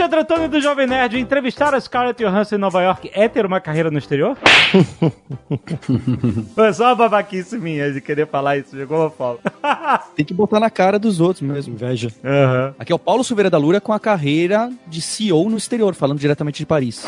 Alexandre Antônio do Jovem Nerd. Entrevistar a Scarlett Johansson em Nova York é ter uma carreira no exterior? Foi só uma babaquice minha de querer falar isso, chegou a fala. Tem que botar na cara dos outros mesmo, inveja. Aham. Aqui é o Paulo Silveira da Lura com a carreira de CEO no exterior, falando diretamente de Paris.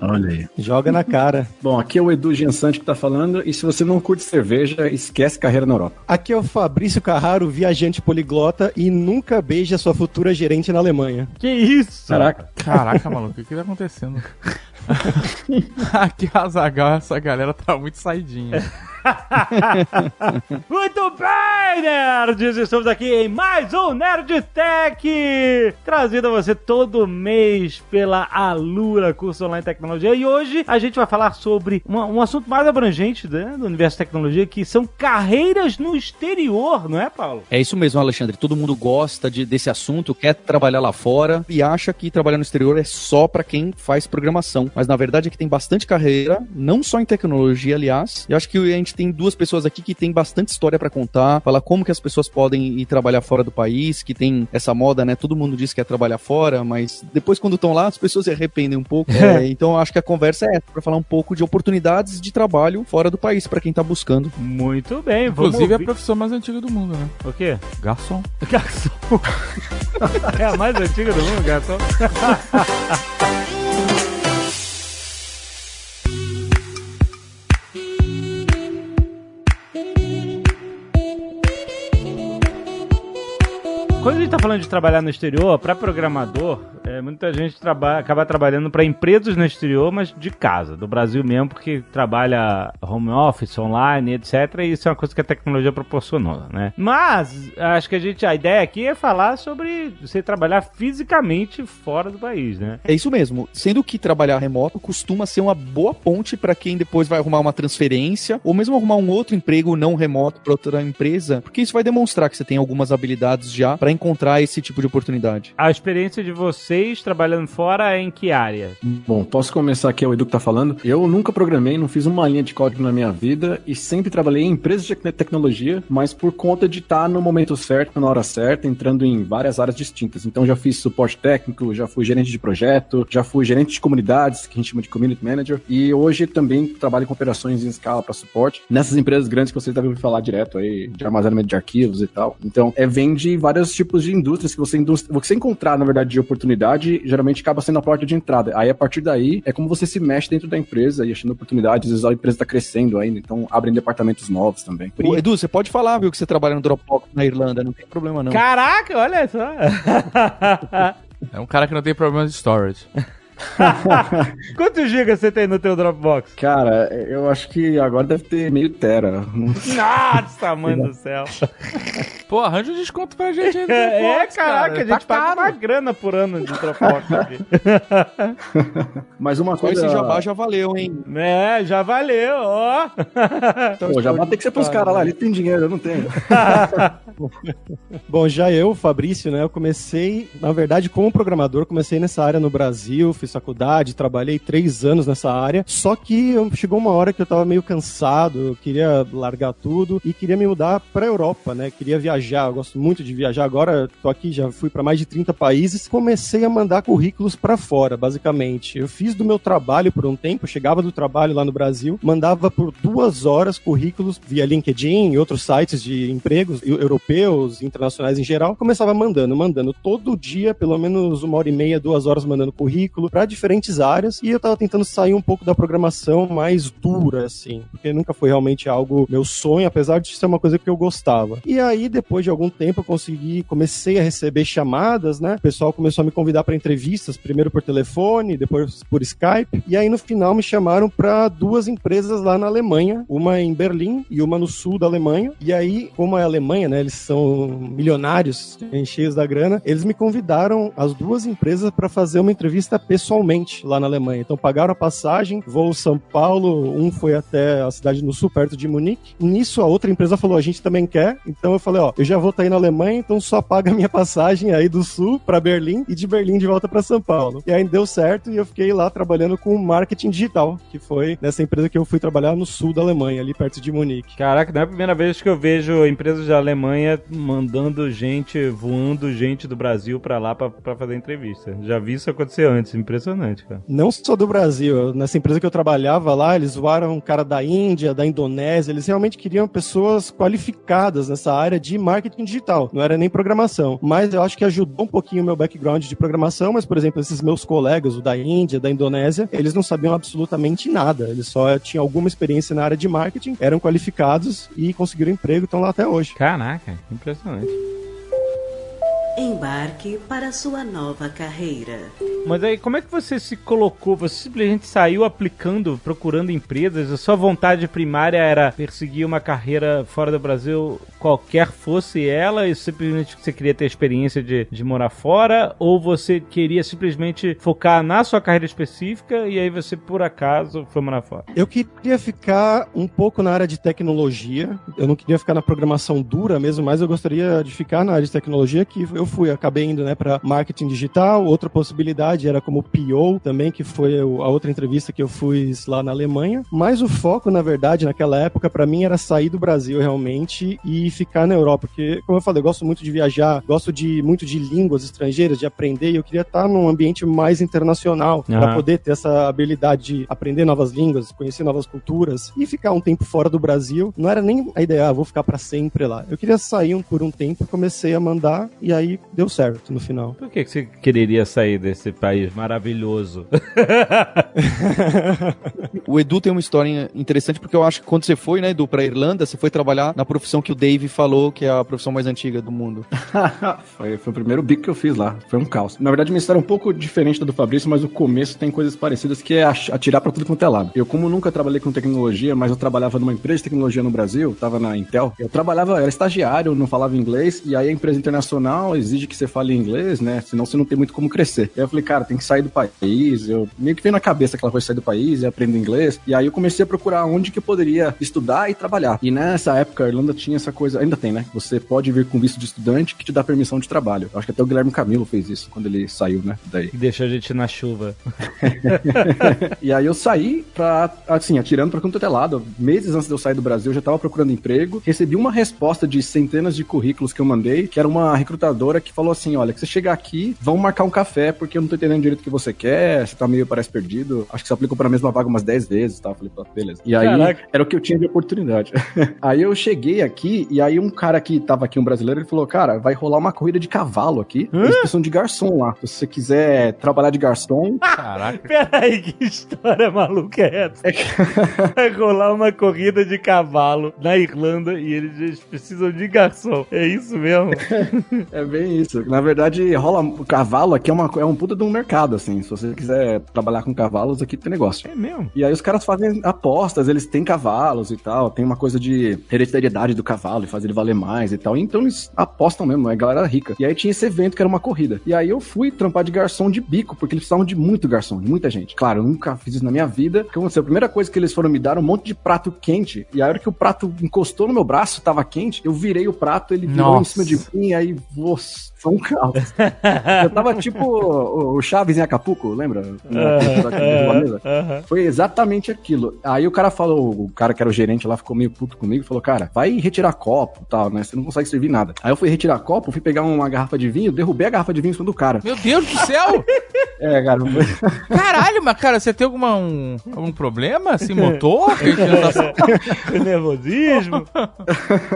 Olha aí. Joga na cara. Bom, aqui é o Edu Giansante que tá falando, e se você não curte cerveja, esquece carreira na Europa. Aqui é o Fabrício Carraro, viajante poliglota e nunca beija sua futura gerente na Alemanha. Que isso? Caraca. Caraca, maluco, o que que tá acontecendo? Aqui a Zagal, essa galera tá muito saidinha. Muito bem, nerds! Estamos aqui em mais um Nerd Tech, trazido a você todo mês pela Alura, curso online tecnologia. E hoje a gente vai falar sobre uma- um assunto mais abrangente né, do universo de tecnologia, que são carreiras no exterior, não é, Paulo? É isso mesmo, Alexandre. Todo mundo gosta de- desse assunto, quer trabalhar lá fora e acha que trabalhar no exterior é só pra quem faz programação. Mas na verdade é que tem bastante carreira, não só em tecnologia, aliás. Eu acho que a gente tem duas pessoas aqui que tem bastante história pra contar, falar como que as pessoas podem ir trabalhar fora do país, que tem essa moda, né? Todo mundo diz que quer trabalhar fora, mas depois quando estão lá, as pessoas se arrependem um pouco. É, então eu acho que a conversa é essa, pra falar um pouco de oportunidades de trabalho fora do país pra quem tá buscando. Muito bem, Inclusive é a profissão mais antiga do mundo, né? O quê? Garçom. Garçom. é a mais antiga do mundo, garçom? Quando a gente tá falando de trabalhar no exterior, para programador, é, muita gente acaba trabalhando para empresas no exterior, mas de casa, do Brasil mesmo, porque trabalha home office, online, etc. E isso é uma coisa que a tecnologia proporcionou, né? Mas acho que a gente a ideia aqui é falar sobre você trabalhar fisicamente fora do país, né? É isso mesmo. Sendo que trabalhar remoto costuma ser uma boa ponte para quem depois vai arrumar uma transferência ou mesmo arrumar um outro emprego não remoto para outra empresa, porque isso vai demonstrar que você tem algumas habilidades já para encontrar esse tipo de oportunidade. A experiência de vocês trabalhando fora é em que área? Bom, posso começar aqui, é o Edu que tá falando. Eu nunca programei, não fiz uma linha de código na minha vida e sempre trabalhei em empresas de tecnologia, mas por conta de estar no momento certo, na hora certa, entrando em várias áreas distintas. Então já fiz suporte técnico, já fui gerente de projeto, já fui gerente de comunidades, que a gente chama de community manager, e hoje também trabalho com operações em escala para suporte nessas empresas grandes que vocês devem falar direto aí, de armazenamento de arquivos e tal. Então, é vem de vários tipos de indústrias que você, indústria, você encontrar, na verdade, de oportunidade, geralmente acaba sendo a porta de entrada. Aí, a partir daí, é como você se mexe dentro da empresa e achando oportunidades. Às vezes a empresa está crescendo ainda, então abrem departamentos novos também. Ô, Edu, você pode falar, viu, que você trabalha no Dropbox na Irlanda, não tem problema não. Caraca, olha só! É um cara que não tem problema de storage. Quantos gigas você tem no teu Dropbox? Cara, eu acho que agora deve ter meio tera. Nossa, mãe do céu. Pô, arranja um desconto pra gente aí no É, Dropbox, caraca, a Tá gente paga caro. uma grana por ano de Dropbox aqui. Mas uma coisa... esse jabá já valeu, hein? É, já valeu, ó. Então, Pô, já vai ter que ser pros caras lá, eles têm dinheiro, eu não tenho. Bom, já eu, Fabrício, né, eu comecei, na verdade, como programador, comecei nessa área no Brasil, fiz faculdade, trabalhei três anos nessa área, só que chegou uma hora que eu tava meio cansado, eu queria largar tudo e queria me mudar pra Europa, né, queria viajar, eu gosto muito de viajar, agora tô aqui, já fui pra mais de 30 países, comecei a mandar currículos pra fora, basicamente. Eu fiz do meu trabalho por um tempo, chegava do trabalho lá no Brasil, mandava por duas horas currículos via LinkedIn e outros sites de empregos eu- europeus, internacionais em geral, começava mandando, mandando todo dia, pelo menos uma hora e meia, duas horas mandando currículo para diferentes áreas e eu tava tentando sair um pouco da programação mais dura, assim, porque nunca foi realmente algo meu sonho, apesar de ser uma coisa que eu gostava. E aí, depois de algum tempo, eu consegui, comecei a receber chamadas, né? O pessoal começou a me convidar para entrevistas, primeiro por telefone, depois por Skype, e aí no final me chamaram para duas empresas lá na Alemanha, uma em Berlim e uma no sul da Alemanha. E aí, como é a Alemanha, né? Eles são milionários, cheios da grana, eles me convidaram, as duas empresas, para fazer uma entrevista pessoalmente lá na Alemanha. Então pagaram a passagem, voo São Paulo, um foi até a cidade no sul, perto de Munique. Nisso a outra empresa falou: a gente também quer. Então eu falei: ó, eu já vou estar tá aí na Alemanha, então só paga a minha passagem aí do sul para Berlim e de Berlim de volta para São Paulo. E aí deu certo e eu fiquei lá trabalhando com marketing digital, que foi nessa empresa que eu fui trabalhar no sul da Alemanha, ali perto de Munique. Caraca, não é a primeira vez que eu vejo empresas da Alemanha mandando gente, voando gente do Brasil para lá para fazer entrevista. Já vi isso acontecer antes, impressionante, cara. Não só do Brasil, nessa empresa que eu trabalhava lá, eles voaram um cara da Índia, da Indonésia, eles realmente queriam pessoas qualificadas nessa área de marketing digital, não era nem programação. Mas eu acho que ajudou um pouquinho o meu background de programação, mas, por exemplo, esses meus colegas, o da Índia, da Indonésia, eles não sabiam absolutamente nada, eles só tinham alguma experiência na área de marketing, eram qualificados e conseguiram emprego, estão lá até hoje. Caraca, impressionante. Embarque para sua nova carreira. Mas aí, como é que você se colocou? Você simplesmente saiu aplicando, procurando empresas? A sua vontade primária era perseguir uma carreira fora do Brasil, qualquer fosse ela, e simplesmente você queria ter a experiência de, de morar fora? Ou você queria simplesmente focar na sua carreira específica e aí você, por acaso, foi morar fora? Eu queria ficar um pouco na área de tecnologia. Eu não queria ficar na programação dura mesmo, mas eu gostaria de ficar na área de tecnologia, que eu fui, acabei indo né, para marketing digital. Outra possibilidade era como PO também, que foi a outra entrevista que eu fiz lá na Alemanha. Mas o foco, na verdade, naquela época, para mim, era sair do Brasil realmente e ficar na Europa. Porque, como eu falei, eu gosto muito de viajar, gosto de muito de línguas estrangeiras, de aprender, e eu queria estar num ambiente mais internacional, uhum. para poder ter essa habilidade de aprender novas línguas, conhecer novas culturas e ficar um tempo fora do Brasil. Não era nem a ideia, ah, vou ficar para sempre lá. Eu queria sair por um tempo, comecei a mandar e aí deu certo no final. Por que, que você quereria sair desse país maravilhoso. o Edu tem uma história interessante porque eu acho que quando você foi, né, Edu, pra Irlanda, você foi trabalhar na profissão que o Dave falou, que é a profissão mais antiga do mundo. foi, foi o primeiro bico que eu fiz lá. Foi um caos. Na verdade, minha história é um pouco diferente da do Fabrício, mas o começo tem coisas parecidas que é atirar pra tudo quanto é lado. Eu, como nunca trabalhei com tecnologia, mas eu trabalhava numa empresa de tecnologia no Brasil, tava na Intel, eu trabalhava, era estagiário, não falava inglês, e aí a empresa internacional exige que você fale inglês, né? Senão você não tem muito como crescer. E aí eu falei, cara, tem que sair do país. Eu meio que veio na cabeça que ela foi sair do país e aprender inglês. E aí eu comecei a procurar onde que eu poderia estudar e trabalhar. E nessa época a Irlanda tinha essa coisa, ainda tem, né? Você pode vir com visto de estudante que te dá permissão de trabalho. Eu acho que até o Guilherme Camilo fez isso quando ele saiu, né? Daí. Deixou a gente na chuva. e aí eu saí pra, assim, atirando pra quanto é lado. Meses antes de eu sair do Brasil, eu já tava procurando emprego. Recebi uma resposta de centenas de currículos que eu mandei, que era uma recrutadora que falou assim: olha, que você chegar aqui, vão marcar um café, porque eu não tô entendendo direito que você quer, você tá meio, parece, perdido. Acho que você aplicou pra mesma vaga umas 10 vezes, tá? Falei, beleza. E aí, Caraca. era o que eu tinha de oportunidade. aí eu cheguei aqui, e aí um cara que tava aqui, um brasileiro, ele falou, cara, vai rolar uma corrida de cavalo aqui. Hã? Eles precisam de garçom lá. Se você quiser trabalhar de garçom... Caraca. Peraí, que história maluca é essa? É que... vai rolar uma corrida de cavalo na Irlanda e eles precisam de garçom. É isso mesmo? é bem isso. Na verdade, rola... O cavalo aqui é, uma... é um puta de um mercado, assim. Se você quiser trabalhar com cavalos, aqui tem negócio. É mesmo? E aí os caras fazem apostas, eles têm cavalos e tal, tem uma coisa de hereditariedade do cavalo e fazer ele valer mais e tal. Então eles apostam mesmo, é galera rica. E aí tinha esse evento que era uma corrida. E aí eu fui trampar de garçom de bico, porque eles precisavam de muito garçom, de muita gente. Claro, eu nunca fiz isso na minha vida. O que aconteceu? A primeira coisa que eles foram me dar um monte de prato quente. E a hora que o prato encostou no meu braço, tava quente, eu virei o prato, ele virou Nossa. em cima de mim, e aí, você foi um caos. eu tava tipo o Chaves em Acapulco, lembra? Uh -huh, Foi exatamente aquilo. Aí o cara falou, o cara que era o gerente lá ficou meio puto comigo e falou: Cara, vai retirar copo e tal, né? Você não consegue servir nada. Aí eu fui retirar copo, fui pegar uma garrafa de vinho, derrubei a garrafa de vinho em cima do cara. Meu Deus do céu! é, cara. Caralho, mas cara, você tem alguma, um, algum problema? Assim, motor? Nervosismo?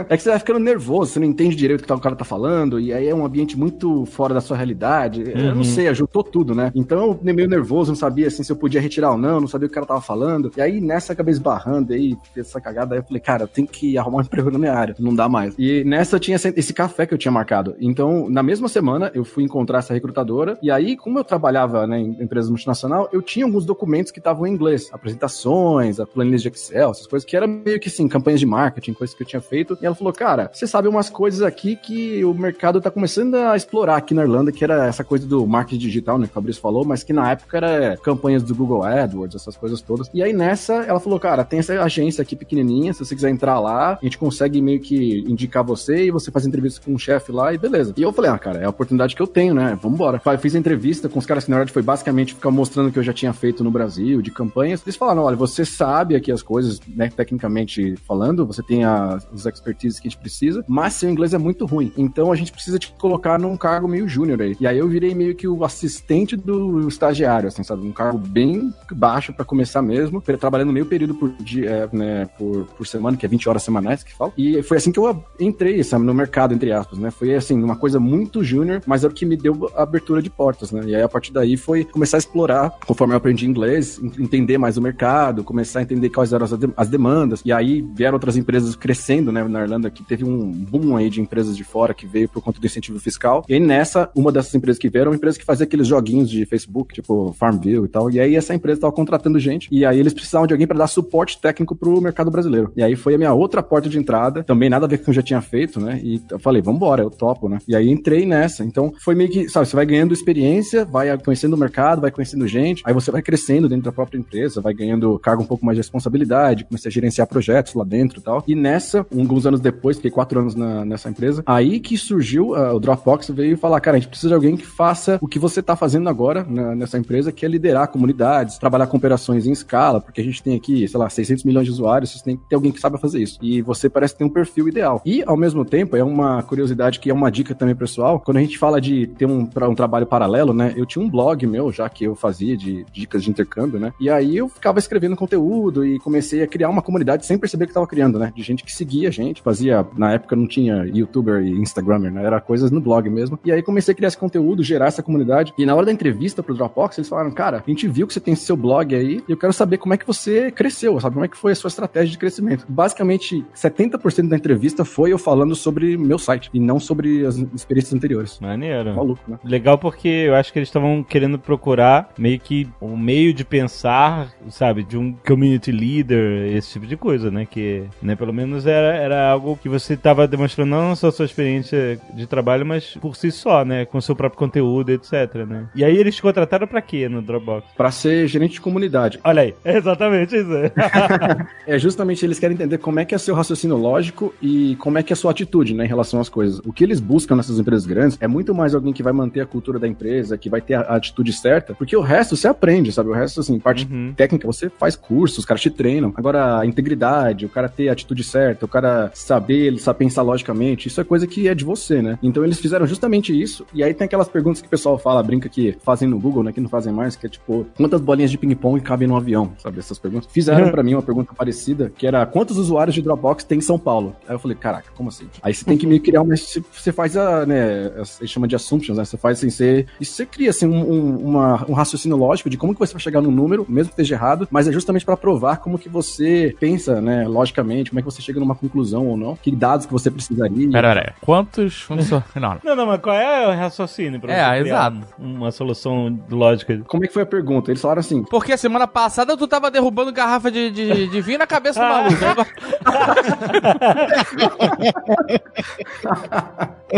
é que você vai ficando nervoso, você não entende direito o que o cara tá falando, e aí é um ambiente muito fora da sua realidade. Eu não sei, ajudou tudo, né? Então eu meio nervoso, não sabia assim se eu podia retirar ou não, não sabia o que o cara tava falando. E aí nessa acabei esbarrando aí, essa cagada, aí eu falei, cara, eu tenho que arrumar um emprego na minha área, não dá mais. E nessa eu tinha esse- café que eu tinha marcado. Então, na mesma semana, eu fui encontrar essa recrutadora, e aí, como eu trabalhava né, em empresa multinacional, eu tinha alguns documentos que estavam em inglês, apresentações, a planilhas de Excel, essas coisas que eram meio que assim, campanhas de marketing, coisas que eu tinha feito. E ela falou, cara, você sabe umas coisas aqui que o mercado tá começando a explorar aqui na Irlanda, que era essa coisa do marketing digital, né, que o Fabrício falou, mas que na época era campanhas do Google AdWords, essas coisas todas. E aí nessa, ela falou, cara, tem essa agência aqui pequenininha, se você quiser entrar lá, a gente consegue meio que indicar você e você faz entrevista com um chefe lá e beleza. E eu falei, ah, cara, é a oportunidade que eu tenho, né? Vambora. Fa- Fiz a entrevista com os caras que na verdade foi basicamente ficar mostrando o que eu já tinha feito no Brasil, de campanhas. Eles falaram, olha, você sabe aqui as coisas, né, tecnicamente falando, você tem a, os expertises que a gente precisa, mas seu inglês é muito ruim. Então a gente precisa te colocar num cargo meio júnior aí. E aí eu virei meio que o assistente do estagiário, assim, sabe? Um cargo bem baixo pra começar mesmo, trabalhando meio período por dia, é, né, por, por semana, que é 20 horas semanais que fala. E foi assim que eu entrei, sabe, no mercado, entre aspas, né? Foi assim, uma coisa muito júnior, mas era o que me deu a abertura de portas, né? E aí a partir daí foi começar a explorar, conforme eu aprendi inglês, en- entender mais o mercado, começar a entender quais eram as, as demandas. E aí vieram outras empresas crescendo, né, na Irlanda, que teve um boom aí de empresas de fora que veio por conta do incentivo fiscal. E aí nessa, uma dessas empresas que vieram, era uma empresa que fazia aqueles joguinhos de Facebook, tipo Farmville e tal. E aí essa empresa estava contratando gente, e aí eles precisavam de alguém para dar suporte técnico pro mercado brasileiro. E aí foi a minha outra porta de entrada, também nada a ver com o que eu já tinha feito, né? E eu falei, vambora, eu topo, né? E aí entrei nessa. Então foi meio que, sabe, você vai ganhando experiência, vai conhecendo o mercado, vai conhecendo gente, aí você vai crescendo dentro da própria empresa, vai ganhando cargo um pouco mais de responsabilidade, comecei a gerenciar projetos lá dentro e tal. E nessa, alguns anos depois, fiquei quatro anos na- nessa empresa, aí que surgiu ah, o Dropbox veio falar, cara, a gente precisa de alguém que faça o que você tá fazendo agora na- nessa empresa, que é liderar comunidades, trabalhar com operações em escala, porque a gente tem aqui, sei lá, 600 milhões de usuários, você tem que ter alguém que saiba fazer isso. E você parece ter um perfil ideal. E, ao mesmo tempo, é uma curiosidade que é uma dica também pessoal, quando a gente fala de ter um, um trabalho paralelo, né, eu tinha um blog meu já que eu fazia de dicas de intercâmbio, né, e aí eu ficava escrevendo conteúdo e comecei a criar uma comunidade sem perceber que estava criando, né, de gente que seguia a gente, fazia, na época não tinha youtuber e instagrammer, né, era coisas no blog mesmo, e aí comecei a criar esse conteúdo, gerar essa comunidade, e na hora da entrevista pro Dropbox, eles falaram, cara, a gente viu que você tem seu blog aí, e eu quero saber como é que você cresceu, sabe, como é que foi a sua estratégia de crescimento. Basicamente, 70% da entrevista foi eu falando sobre meu site, e não sobre as experiências anteriores. Maneiro. Maluco, né? Legal porque eu acho que eles estavam querendo procurar meio que um meio de pensar, sabe, de um community leader, esse tipo de coisa, né? Que, né, pelo menos era, era algo que você estava demonstrando não só a sua experiência de trabalho, mas por si só, né? Com seu próprio conteúdo, etc, né? E aí eles te contrataram pra quê no Dropbox? Pra ser gerente de comunidade. Olha aí, é exatamente isso. É justamente eles querem entender como é que é seu raciocínio lógico e como é que é a sua atitude, né, em relação às coisas. O que eles buscam nessas empresas grandes é muito mais alguém que vai manter a cultura da empresa, que vai ter a a atitude certa, porque o resto você aprende, sabe? O resto, assim, parte Uhum. técnica, você faz curso, os caras te treinam. Agora, a integridade, o cara ter a atitude certa, o cara saber, ele sabe pensar logicamente, isso é coisa que é de você, né? Então eles fizeram justamente isso, e aí tem aquelas perguntas que o pessoal fala, brinca que fazem no Google, né, que não fazem mais, que é tipo, quantas bolinhas de ping-pong cabem no avião, sabe? Essas perguntas. Fizeram pra mim uma pergunta parecida, que era, quantos usuários de Dropbox tem em São Paulo? Aí eu falei, caraca, como assim? Aí você tem que meio que criar uma, você faz a, né, você chama de assumptions, né? Você faz assim, você, e você cria assim um, um, uma- um raciocínio lógico de como que você vai chegar no número, mesmo que esteja errado, mas é justamente pra provar como que você pensa, né, logicamente, como é que você chega numa conclusão ou não, que dados que você precisaria. Pera, pera. Quantos funcionários? Não, não. Não, não, mas qual é o raciocínio pra É, você exato. uma solução lógica? Como é que foi a pergunta? Eles falaram assim, Porque semana passada tu tava derrubando garrafa de, de, de vinho na cabeça do maluco.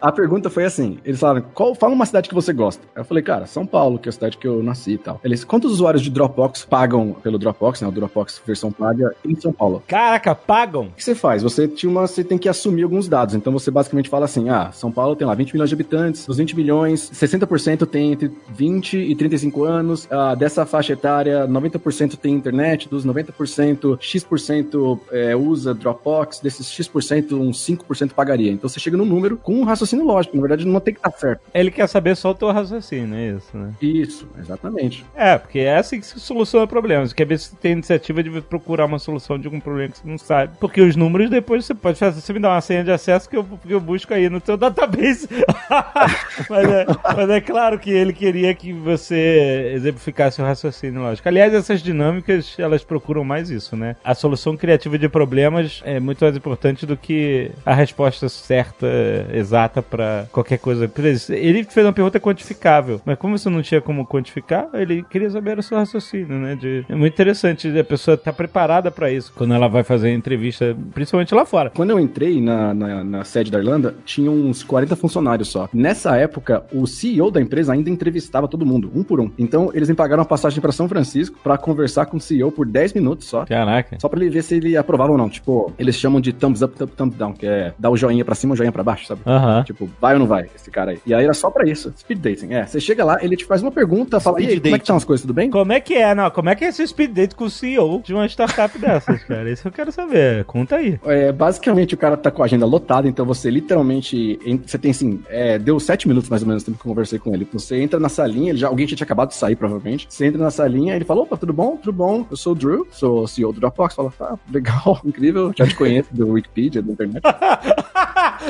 A pergunta foi assim: eles falaram, qual, fala uma cidade que você gosta. Aí eu falei, cara, São Paulo, que é a cidade que eu nasci e tal. Eles, quantos usuários de Dropbox pagam pelo Dropbox, né? O Dropbox versão paga em São Paulo? Caraca, pagam? O que você faz? Você tinha uma, você tem que assumir alguns dados. Então você basicamente fala assim: ah, São Paulo tem lá 20 milhões de habitantes, dos 20 milhões, 60% tem entre 20 e 35 anos. Ah, dessa faixa etária, 90% tem internet, dos 90%, X% é, usa Dropbox, desses X%, uns 5% pagaria. Então você chega no número com um raciocínio lógico. Na verdade, não tem que estar certo. Ele quer saber só o teu raciocínio, é isso, né? Isso, exatamente. É, porque é assim que se soluciona problemas. Você quer ver se tem iniciativa de procurar uma solução de algum problema que você não sabe. Porque os números depois você pode fazer. Você me dá uma senha de acesso que eu porque eu busco aí no teu database. mas, é, mas é claro que ele queria que você exemplificasse o raciocínio lógico. Aliás, essas dinâmicas, elas procuram mais isso, né? A solução criativa de problemas é muito mais importante do que a resposta certa, exata para qualquer coisa. Ele fez uma pergunta quantificável, mas como você não tinha como quantificar, ele queria saber o seu raciocínio, né? De- é muito interessante a pessoa estar preparada para isso quando ela vai fazer entrevista, principalmente lá fora. Quando eu entrei na, na, na sede da Irlanda, tinha uns 40 funcionários só. Nessa época, o CEO da empresa ainda entrevistava todo mundo, um por um. Então, eles me pagaram uma passagem pra São Francisco pra conversar com o CEO por 10 minutos só. Caraca. Só pra ele ver se ele aprovava ou não. Tipo, eles chamam de thumbs up, thumbs, thumbs down, que é dar o joinha pra cima, o joinha pra baixo, sabe? Tipo, vai ou não vai, esse cara aí. E aí era só pra isso. Speed dating. É, você chega lá, ele te faz uma pergunta, fala, e aí, como é que estão as coisas, tudo bem? Como é que é, não? Como é que é esse speed date com o CEO de uma startup dessas, cara? Isso eu quero saber. Conta aí. É, basicamente, o cara tá com a agenda lotada, então você literalmente. en- Você tem assim. é, deu sete minutos mais ou menos o tempo que eu conversei com ele. Você entra na salinha, já, alguém já tinha acabado de sair, provavelmente. Você entra na salinha, ele fala: opa, tudo bom? Tudo bom? Eu sou o Drew, sou CEO do Dropbox. Fala, tá, legal, incrível, já te conheço do Wikipedia, da internet.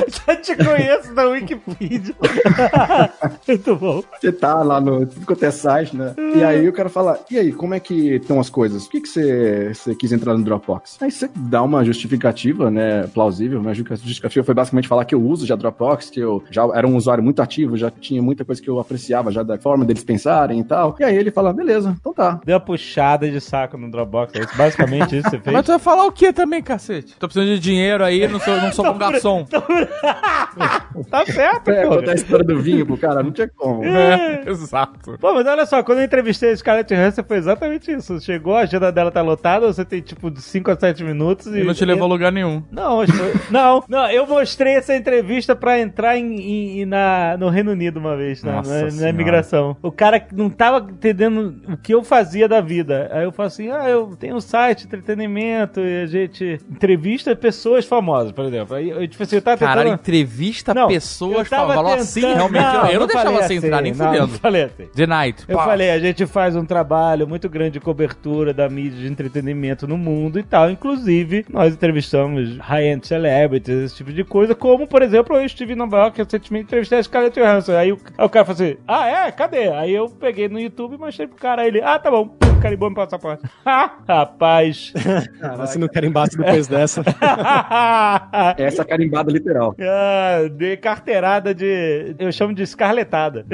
Já te conheço da Wikipedia. Muito bom. Você tá lá no tudo quanto é site, né? E aí o cara fala: e aí, como é que estão as coisas? Por que, que você, você quis entrar no Dropbox? Aí você dá uma justificativa, né? Plausível. Minha justificativa foi basicamente falar que eu uso já Dropbox, que eu já era um usuário muito ativo, já tinha muita coisa que eu apreciava já da forma deles pensarem e tal. E aí ele fala: beleza, então tá. Deu uma puxada de saco no Dropbox. É isso, basicamente isso que você fez. Mas tu vai falar o que também, cacete? Tô precisando de dinheiro aí, não sou, não sou um garçom. tá certo, É, pô. contar a história do vinho pro cara, não tinha como. É, exato. Pô, mas olha só, quando eu entrevistei a Scarlett Johansson foi exatamente isso. Chegou, a agenda dela tá lotada, você tem tipo de 5 a 7 minutos e... E não te levou a lugar nenhum. Não, acho que- não, não, eu mostrei essa entrevista pra entrar em, em- na, no Reino Unido uma vez, na, Nossa na, na Senhora. imigração. O cara não tava entendendo o que eu fazia da vida. Aí eu falo assim: ah, eu tenho um site de entretenimento e a gente entrevista pessoas famosas, por exemplo. Aí eu, tipo assim, eu tava tentando. entrevista Não, pessoas. tava Falou assim, realmente. eu- eu não, deixava você entrar nem não, fudendo. Não falei assim. The Night. Eu pá. falei, a gente faz um trabalho muito grande de cobertura da mídia de entretenimento no mundo e tal. Inclusive, nós entrevistamos high-end celebrities, esse tipo de coisa. Como, por exemplo, eu estive em Nova York recentemente entrevistei a Scarlett Johansson. Aí o, aí o cara falou assim, ah, é? Cadê? Aí eu peguei no YouTube e mostrei pro cara. Aí ele, ah, tá bom. Carimbou meu passaporte. Ah, Rapaz. Cara, se não quer embate depois dessa. Essa carimbada literal. ah, de carteirada de... Eu chamo de escarletada.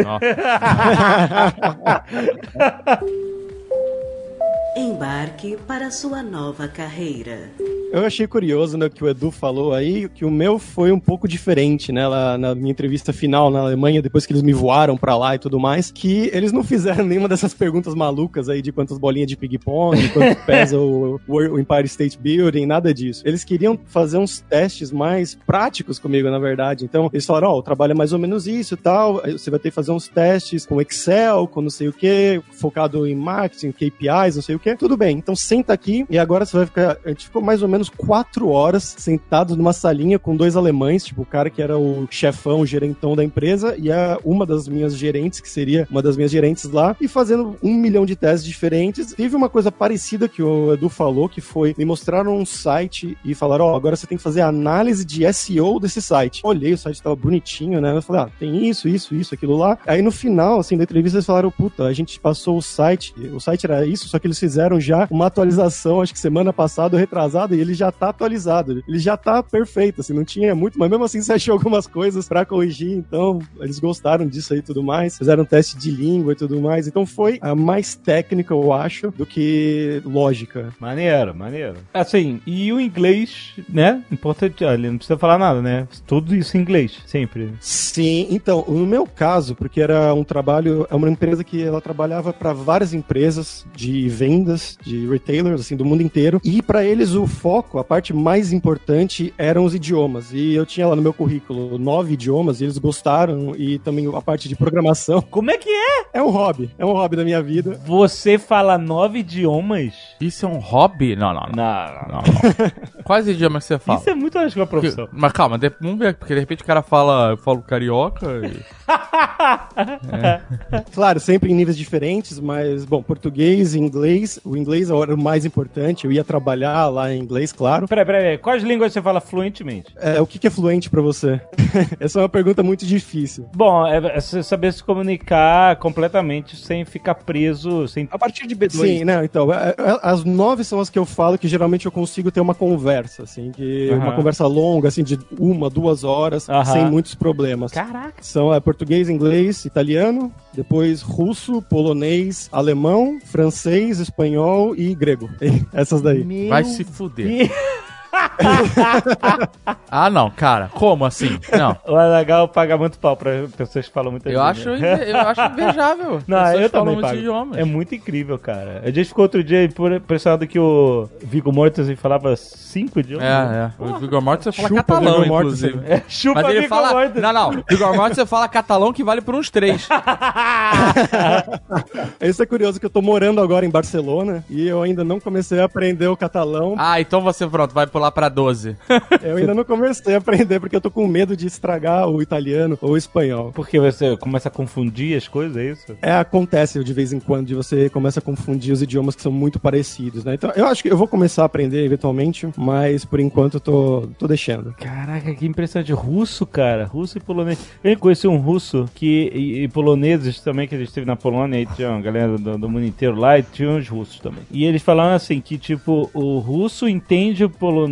Embarque para sua nova carreira. Eu achei curioso, né, que o Edu falou aí, que o meu foi um pouco diferente, né, lá na minha entrevista final na Alemanha, depois que eles me voaram pra lá e tudo mais, que eles não fizeram nenhuma dessas perguntas malucas aí de quantas bolinhas de ping-pong, quanto pesa o, o Empire State Building, nada disso. Eles queriam fazer uns testes mais práticos comigo, na verdade. Então, eles falaram, ó, o trabalho é mais ou menos isso e tal, você vai ter que fazer uns testes com Excel, com não sei o que, focado em marketing, KPIs, não sei o que. Tudo bem, então senta aqui e agora você vai ficar. A gente ficou mais ou menos quatro horas sentados numa salinha com dois alemães, tipo, o cara que era o chefão, o gerentão da empresa, e a, uma das minhas gerentes, que seria uma das minhas gerentes lá, e fazendo um milhão de testes diferentes. Teve uma coisa parecida que o Edu falou, que foi me mostraram um site e falaram: Ó, agora você tem que fazer análise de SEO desse site. Olhei, o site tava bonitinho, né? Eu falei, ah, tem isso, isso, isso, aquilo lá. Aí no final, assim, da entrevista, eles falaram: puta, a gente passou o site, o site era isso, só que eles fizeram já uma atualização, acho que semana passada retrasada, e ele já tá atualizado. Ele já tá perfeito, assim, não tinha muito, mas mesmo assim você achou algumas coisas pra corrigir, então eles gostaram disso aí e tudo mais. Fizeram um teste de língua e tudo mais. Então foi a mais técnica, eu acho, do que lógica. Maneiro, maneiro. Assim, e o inglês, né? Importante, olha, não precisa falar nada, né? Tudo isso em inglês, sempre. Sim, então, no meu caso, porque era um trabalho, é uma empresa que ela trabalhava para várias empresas de vendas, de retailers, assim, do mundo inteiro, e para eles o foco, a parte mais importante eram os idiomas. E eu tinha lá no meu currículo nove idiomas, e eles gostaram, e também a parte de programação. Como é que é? É um hobby, é um hobby da minha vida. Você fala nove idiomas? Isso é um hobby? Não, não, não. Não, não, não. Quais idiomas que você fala? Isso é muito mais que uma profissão. Porque- mas calma, de- vamos ver, porque de repente o cara fala, eu falo carioca e... Claro, sempre em níveis diferentes, mas, bom, português e inglês. O inglês era o mais importante. Eu ia trabalhar lá em inglês, claro. Peraí, peraí, quais línguas você fala fluentemente? É, o que que é fluente pra você? Essa é uma pergunta muito difícil. Bom, é é saber se comunicar completamente sem ficar preso, sem... A partir de B2. Sim, não, então, é- é- as nove são as que eu falo que geralmente eu consigo ter uma conversa, assim, que Aham. uma conversa longa, assim, de uma, duas horas, Aham. sem muitos problemas. Caraca. São é, português, inglês, italiano, depois russo, polonês, alemão, francês, espanhol e grego. Essas daí. Meu Vai se fuder. Deus. Ah, não, cara. Como assim? Não. O Adagal paga muito pau pra pessoas que falam muitas Eu acho, eu acho invejável. Não, Pessoas eu falam também pago. idiomas. É muito incrível, cara. A gente ficou outro dia impressionado que o Viggo Mortensen falava cinco idiomas. É, é. O Vigor Mortensen fala Chupa catalão, Viggo Mortensen. inclusive. É, chupa Mas ele Viggo fala. Mortensen. Não, não. Vigor Mortensen fala catalão que vale por uns três. Isso é curioso que eu tô morando agora em Barcelona e eu ainda não comecei a aprender o catalão. Ah, então você, pronto, vai pular pra 12. Eu ainda não comecei a aprender porque eu tô com medo de estragar o italiano ou o espanhol. Porque você começa a confundir as coisas, é isso? É, acontece de vez em quando, de você começa a confundir os idiomas que são muito parecidos, né? Então, eu acho que eu vou começar a aprender eventualmente, mas por enquanto eu tô, tô deixando. Caraca, que impressionante. Russo, cara. Russo e polonês. Eu conheci um russo que, e, e poloneses também, que ele esteve na Polônia, e tinha uma galera do, do mundo inteiro lá, e tinha uns russos também. E eles falaram assim, que tipo, o russo entende o polonês...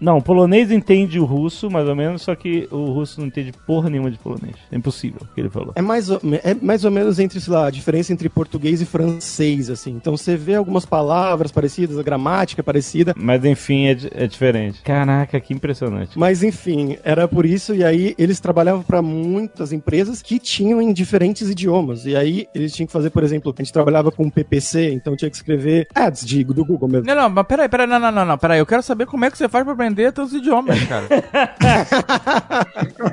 Não, o polonês entende o russo, mais ou menos, só que o russo não entende porra nenhuma de polonês. É impossível, o que ele falou. É mais, ou, é mais ou menos entre, sei lá, a diferença entre português e francês, assim. Então você vê algumas palavras parecidas, a gramática é parecida, Mas enfim, é, é diferente. Caraca, que impressionante. Mas enfim, era por isso, e aí eles trabalhavam para muitas empresas que tinham em diferentes idiomas. E aí eles tinham que fazer, por exemplo, a gente trabalhava com PPC, então tinha que escrever ads de, do Google mesmo. Não, não, mas peraí, peraí, não, não, não, não, peraí. Eu quero saber como é que você faz pra aprender teus idiomas, cara.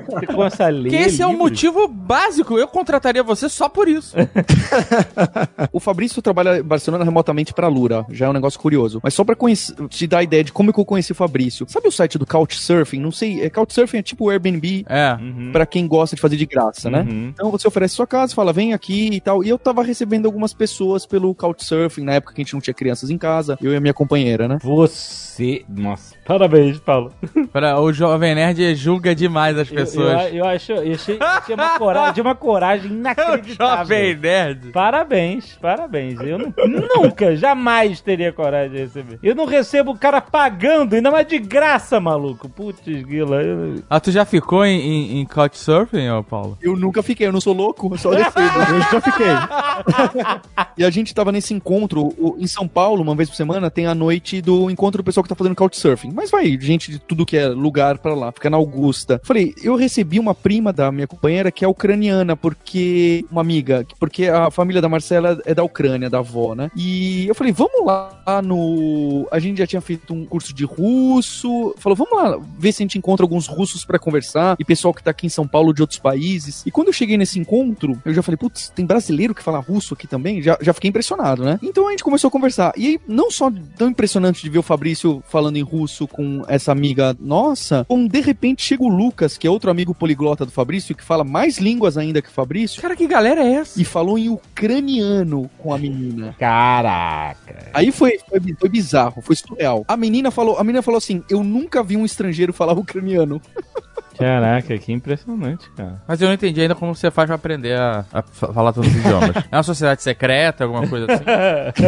Você começa a ler Porque esse é um livros. motivo básico. Eu contrataria você só por isso. O Fabrício trabalha em Barcelona remotamente pra Lura, já é um negócio curioso. Mas só pra conhecer- te dar a ideia de como que eu conheci o Fabrício. Sabe o site do Couchsurfing? Não sei, é, Couchsurfing é tipo o Airbnb É. Uhum. pra quem gosta de fazer de graça, né? Uhum. Então você oferece sua casa, fala, vem aqui e tal. E eu tava recebendo algumas pessoas pelo Couchsurfing, na época que a gente não tinha crianças em casa, eu e a minha companheira, né? Você. Nossa, parabéns, Paulo. Pera, o Jovem Nerd julga demais as Eu, pessoas. eu, eu acho. Eu achei, achei uma coragem, de uma coragem inacreditável. Jovem Nerd. Parabéns, parabéns. Eu nu- nunca, jamais teria coragem de receber. Eu não recebo o cara pagando, ainda mais de graça, maluco. Putz, guila. Eu... Ah, tu já ficou em, em, em Couchsurfing, ô Paulo? Eu nunca fiquei, eu não sou louco, eu só recebo. Eu já fiquei. E a gente tava nesse encontro, o- em São Paulo, uma vez por semana, tem a noite do encontro do pessoal que tá fazendo couchsurfing. Mas vai, gente de tudo que é lugar pra lá, fica na Augusta. Falei, eu recebi uma prima da minha companheira que é ucraniana, porque. Uma amiga, porque a família da Marcela é da Ucrânia, da avó, né? E eu falei, vamos lá no. A gente já tinha feito um curso de russo. Falou, vamos lá ver se a gente encontra alguns russos pra conversar e pessoal que tá aqui em São Paulo de outros países. E quando eu cheguei nesse encontro, eu já falei, putz, tem brasileiro que fala russo aqui também? Já, já fiquei impressionado, né? Então a gente começou a conversar. E aí, não só tão impressionante de ver o Fabrício falando em russo com essa amiga nossa, como de repente chega o Lucas, que é outro amigo poliglota do Fabrício, que fala mais línguas ainda que o Fabrício, Cara, que galera é essa? e falou em ucraniano com a menina. Caraca. Aí foi, foi, foi bizarro, foi surreal. A menina falou, a menina falou assim: "Eu nunca vi um estrangeiro falar ucraniano". Caraca, que impressionante, cara. Mas eu não entendi ainda como você faz pra aprender a, a fa- falar todos os idiomas. É uma sociedade secreta, alguma coisa assim?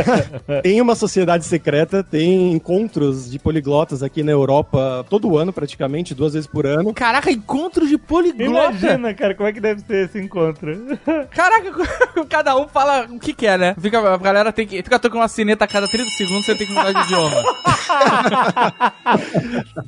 Tem uma sociedade secreta, tem encontros de poliglotas aqui na Europa todo ano, praticamente, duas vezes por ano. Caraca, encontro de poliglota. Imagina, cara, como é que deve ser esse encontro. Caraca, cada um fala o que quer, né? Fica, a galera tem que. Fica tocando uma sineta a cada 30 segundos, você tem que mudar de idioma.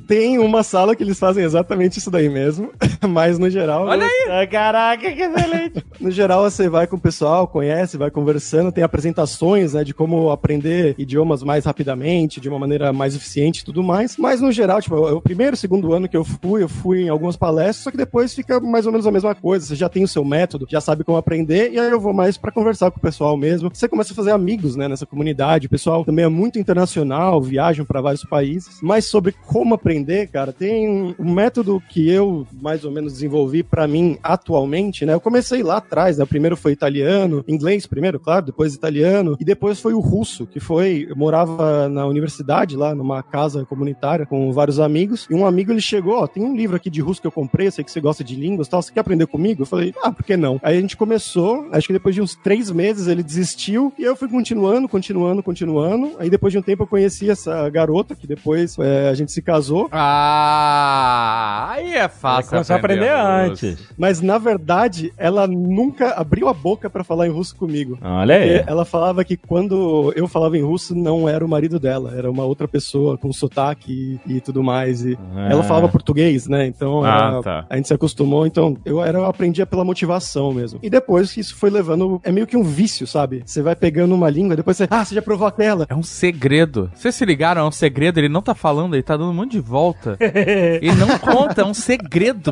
Tem uma sala que eles fazem exatamente isso daí mesmo, mas no geral. Olha aí! Ah, Caraca, que excelente. No geral, você vai com o pessoal, conhece, vai conversando, tem apresentações, né, de como aprender idiomas mais rapidamente, de uma maneira mais eficiente e tudo mais. Mas no geral, tipo, o primeiro, segundo ano que eu fui, eu fui em algumas palestras, só que depois fica mais ou menos a mesma coisa. Você já tem o seu método, já sabe como aprender, e aí eu vou mais para conversar com o pessoal mesmo. Você começa a fazer amigos, né, nessa comunidade. O pessoal também é muito internacional, viajam para vários países. Mas sobre como aprender, cara, tem um método que eu mais ou menos desenvolvi para mim atualmente, né? Eu comecei lá atrás, né? O primeiro foi italiano, inglês primeiro, claro, depois italiano, e depois foi o russo, que foi, eu morava na universidade lá, numa casa comunitária com vários amigos, e um amigo ele chegou, ó, tem um livro aqui de russo que eu comprei, eu sei que você gosta de línguas, tal, você quer aprender comigo? Eu falei, ah, por que não? Aí a gente começou, acho que depois de uns três meses ele desistiu, e eu fui continuando, continuando, continuando, aí depois de um tempo eu conheci essa garota, que depois é, a gente se casou, Ah, aí é fácil. Começou a aprender russo. antes. mas na verdade ela nunca abriu a boca pra falar em russo comigo. Olha aí. ela falava que quando eu falava em russo, não era o marido dela, era uma outra pessoa com sotaque e, e tudo mais. E Ah. ela falava português, né? Então Ah, ela- tá. a gente se acostumou, então eu, era, eu aprendia pela motivação mesmo. E depois que isso foi levando. É meio que um vício, sabe? Você vai pegando uma língua, depois você. Ah, você já provou aquela. É um segredo. Vocês se ligaram? É um segredo. Ele não tá falando, ele tá dando um monte de volta. Ele não conta, é um segredo,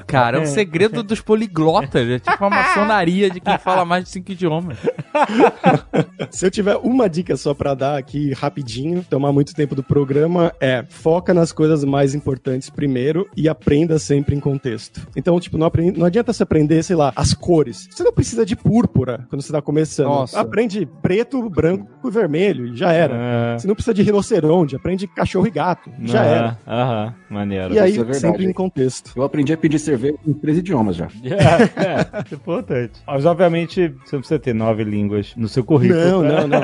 cara. É um segredo dos poliglotas. É tipo uma maçonaria de quem fala mais de cinco idiomas. Se eu tiver uma dica só pra dar aqui rapidinho, tomar muito tempo do programa, é foca nas coisas mais importantes primeiro e aprenda sempre em contexto. Então, tipo, não, aprende- não adianta você aprender, sei lá, as cores. Você não precisa de púrpura quando você tá começando. Nossa. Aprende preto, branco e vermelho e já era. Ah, Você não precisa de rinoceronte, aprende cachorro e gato. Já ah, era. Aham, maneiro. E aí, é verdade. sempre em contexto. Eu aprendi a pedir cerveja em três idiomas já. É, é, importante. Mas, obviamente, você não precisa ter nove línguas no seu currículo. Não, tá? não, não.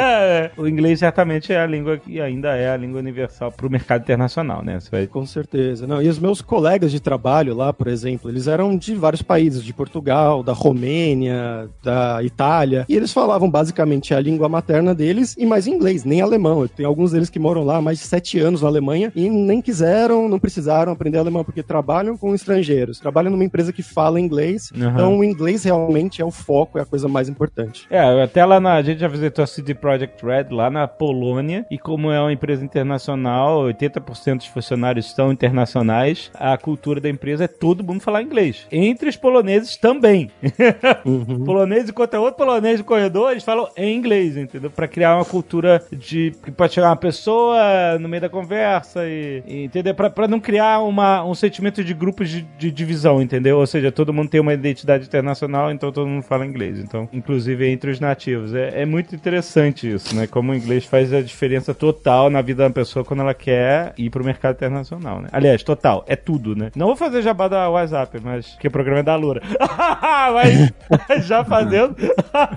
o inglês certamente é a língua que ainda é a língua universal para o mercado internacional, né? Você vai... Com certeza. Não, e os meus colegas de trabalho lá, por exemplo, eles eram de vários países, de Portugal, da Romênia, da Itália, e eles falavam basicamente a língua materna deles e mais inglês, nem alemão. Tenho alguns deles que moram lá há mais de sete anos na Alemanha e nem quiseram, não precisaram aprender alemão porque trabalham com estrangeiros, trabalham numa empresa que fala inglês, Aham. então o inglês realmente é o foco, é a coisa mais importante. É, até lá na. A gente já visitou a CD Projekt Red lá na Polônia. E como é uma empresa internacional, 80% dos funcionários são internacionais, a cultura da empresa é todo mundo falar inglês. Entre os poloneses também. Uhum. polonês, enquanto é outro polonês no corredor, eles falam em inglês, entendeu? Pra criar uma cultura de. que pode chegar uma pessoa no meio da conversa e. e entendeu? Pra, pra não criar uma, um sentimento de grupos de, de divisão, entendeu? Ou seja, todo mundo tem uma identidade internacional, então todo mundo fala inglês. Então, inclusive entre os nativos. É, é muito interessante isso, né? Como o inglês faz a diferença total na vida da pessoa quando ela quer ir pro mercado internacional, né? Aliás, total, é tudo, né? Não vou fazer jabá da WhatsApp, mas que o programa é da Lura. mas já fazendo.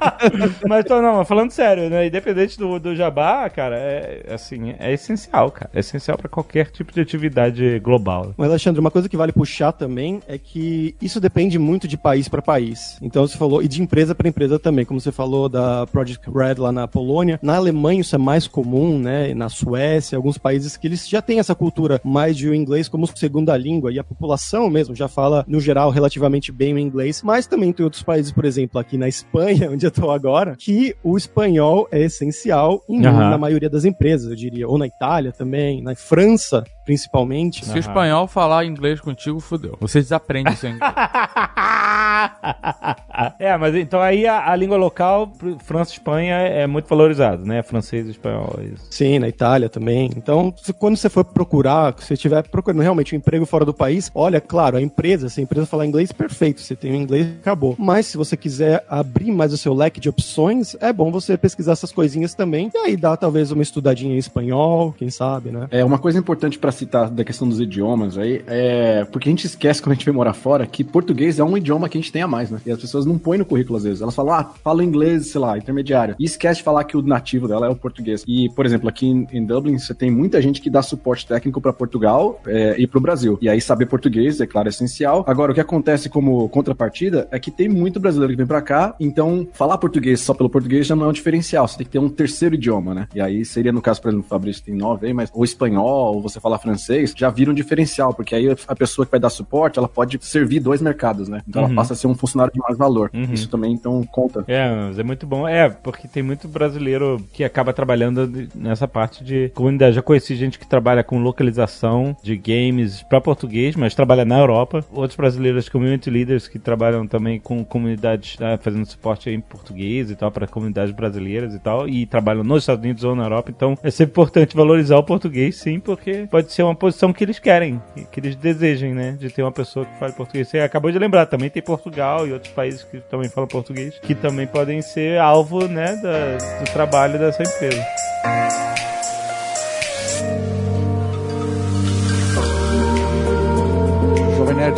mas tô, não, falando sério, né? Independente do, do jabá, cara, é assim, é essencial, cara. É essencial pra qualquer tipo de atividade global. Mas, Alexandre, uma coisa que vale puxar também é que isso depende muito de país para país. Então, você falou, e de empresa para empresa também, como você falou da Project Red lá na Polônia. Na Alemanha isso é mais comum, né? Na Suécia, alguns países que eles já têm essa cultura mais de o inglês como segunda língua e a população mesmo já fala, no geral, relativamente bem o inglês. Mas também tem outros países, por exemplo, aqui na Espanha, onde eu tô agora, que o espanhol é essencial em, Aham. na maioria das empresas, eu diria. Ou na Itália também, na França, principalmente. Se o espanhol falar inglês contigo, fudeu. Você desaprende seu inglês. é, mas então aí a, a língua local, França e Espanha, é muito valorizado, né? Francês e espanhol. é Isso. Sim, na Itália também. Então, se- quando você for procurar, se você estiver procurando realmente um emprego fora do país, olha, claro, a empresa, se a empresa falar inglês, perfeito. Você tem o inglês, acabou. Mas se você quiser abrir mais o seu leque de opções, é bom você pesquisar essas coisinhas também. E aí dá talvez uma estudadinha em espanhol, quem sabe, né? É, uma coisa importante pra citar da questão dos idiomas aí, é porque a gente esquece quando a gente vem morar fora que português é um idioma que a gente tem a mais, né? E as pessoas não põem no currículo às vezes. Elas falam, ah, falo inglês, sei lá, intermediário. E esquece de falar que o nativo dela é o português. E, por exemplo, aqui em, em Dublin, você tem muita gente que dá suporte técnico pra Portugal é, e pro Brasil. E aí saber português, é claro, é essencial. Agora, o que acontece como contrapartida é que tem muito brasileiro que vem pra cá, então falar português só pelo português já não é um diferencial. Você tem que ter um terceiro idioma, né? E aí seria, no caso, por exemplo, o Fabrício tem nove aí, mas ou espanhol, ou você falar francês, já vira um diferencial, porque aí a pessoa que vai dar suporte, ela pode servir dois mercados, né? Então Uhum. ela passa a ser um funcionário de mais valor. Uhum. Isso também, então, conta. É, mas é muito bom. É, porque tem muito brasileiro que acaba trabalhando nessa parte de comunidade. Já conheci gente que trabalha com localização de games para português, mas trabalha na Europa. Outros brasileiros, community leaders, que trabalham também com comunidades, né, fazendo suporte em português e tal, para comunidades brasileiras e tal, e trabalham nos Estados Unidos ou na Europa. Então é sempre importante valorizar o português, sim, porque pode ser uma posição que eles querem, que eles desejem, né, de ter uma pessoa que fale português. Você acabou de lembrar, também tem Portugal e outros países que também falam português, que também podem ser alvo, né, da- do trabalho dessa empresa.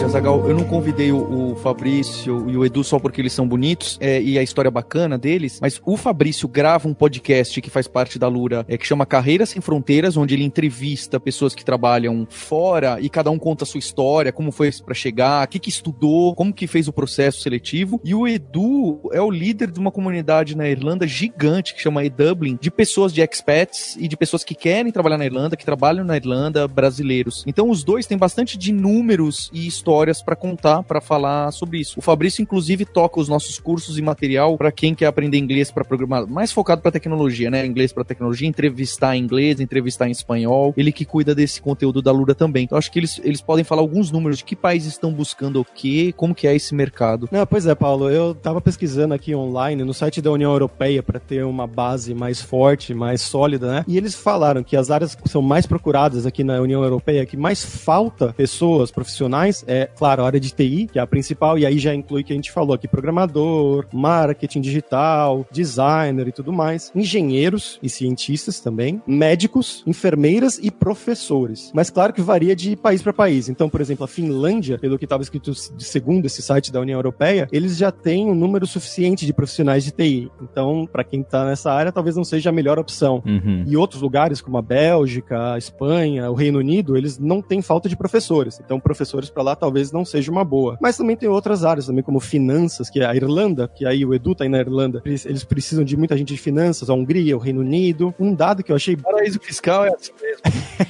Nerd, Azagal, eu não convidei o, o Fabrício e o Edu só porque eles são bonitos é, e a história bacana deles, mas o Fabrício grava um podcast que faz parte da Lura, é, que chama Carreiras Sem Fronteiras, onde ele entrevista pessoas que trabalham fora e cada um conta a sua história, como foi para chegar, o que, que estudou, como que fez o processo seletivo. E o Edu é o líder de uma comunidade na Irlanda gigante que chama E-Dublin, de pessoas de expats e de pessoas que querem trabalhar na Irlanda, que trabalham na Irlanda, brasileiros. Então os dois têm bastante de números e histórias para contar, para falar sobre isso. O Fabrício inclusive toca os nossos cursos e material para quem quer aprender inglês para programar, mais focado para tecnologia, né? Inglês para tecnologia, entrevistar em inglês, entrevistar em espanhol. Ele que cuida desse conteúdo da Lura também. Então acho que eles, eles podem falar alguns números de que países estão buscando o quê, como que é esse mercado. Não, pois é, Paulo. Eu tava pesquisando aqui online no site da União Europeia para ter uma base mais forte, mais sólida, né? E eles falaram que as áreas que são mais procuradas aqui na União Europeia, que mais falta pessoas profissionais, é, claro, a área de TI, que é a principal, e aí já inclui o que a gente falou aqui: programador, marketing digital, designer e tudo mais, engenheiros e cientistas também, médicos, enfermeiras e professores. Mas claro que varia de país para país. Então, por exemplo, a Finlândia, pelo que estava escrito de segundo esse site da União Europeia, eles já têm um número suficiente de profissionais de TI. Então, para quem tá nessa área, talvez não seja a melhor opção. Uhum. E outros lugares, como a Bélgica, a Espanha, o Reino Unido, eles não têm falta de professores. Então, professores para lá talvez não seja uma boa. Mas também tem outras áreas, também como finanças, que é a Irlanda, que aí o Edu tá aí na Irlanda, eles, eles precisam de muita gente de finanças, a Hungria, o Reino Unido. Um dado que eu achei Paraíso fiscal é assim mesmo.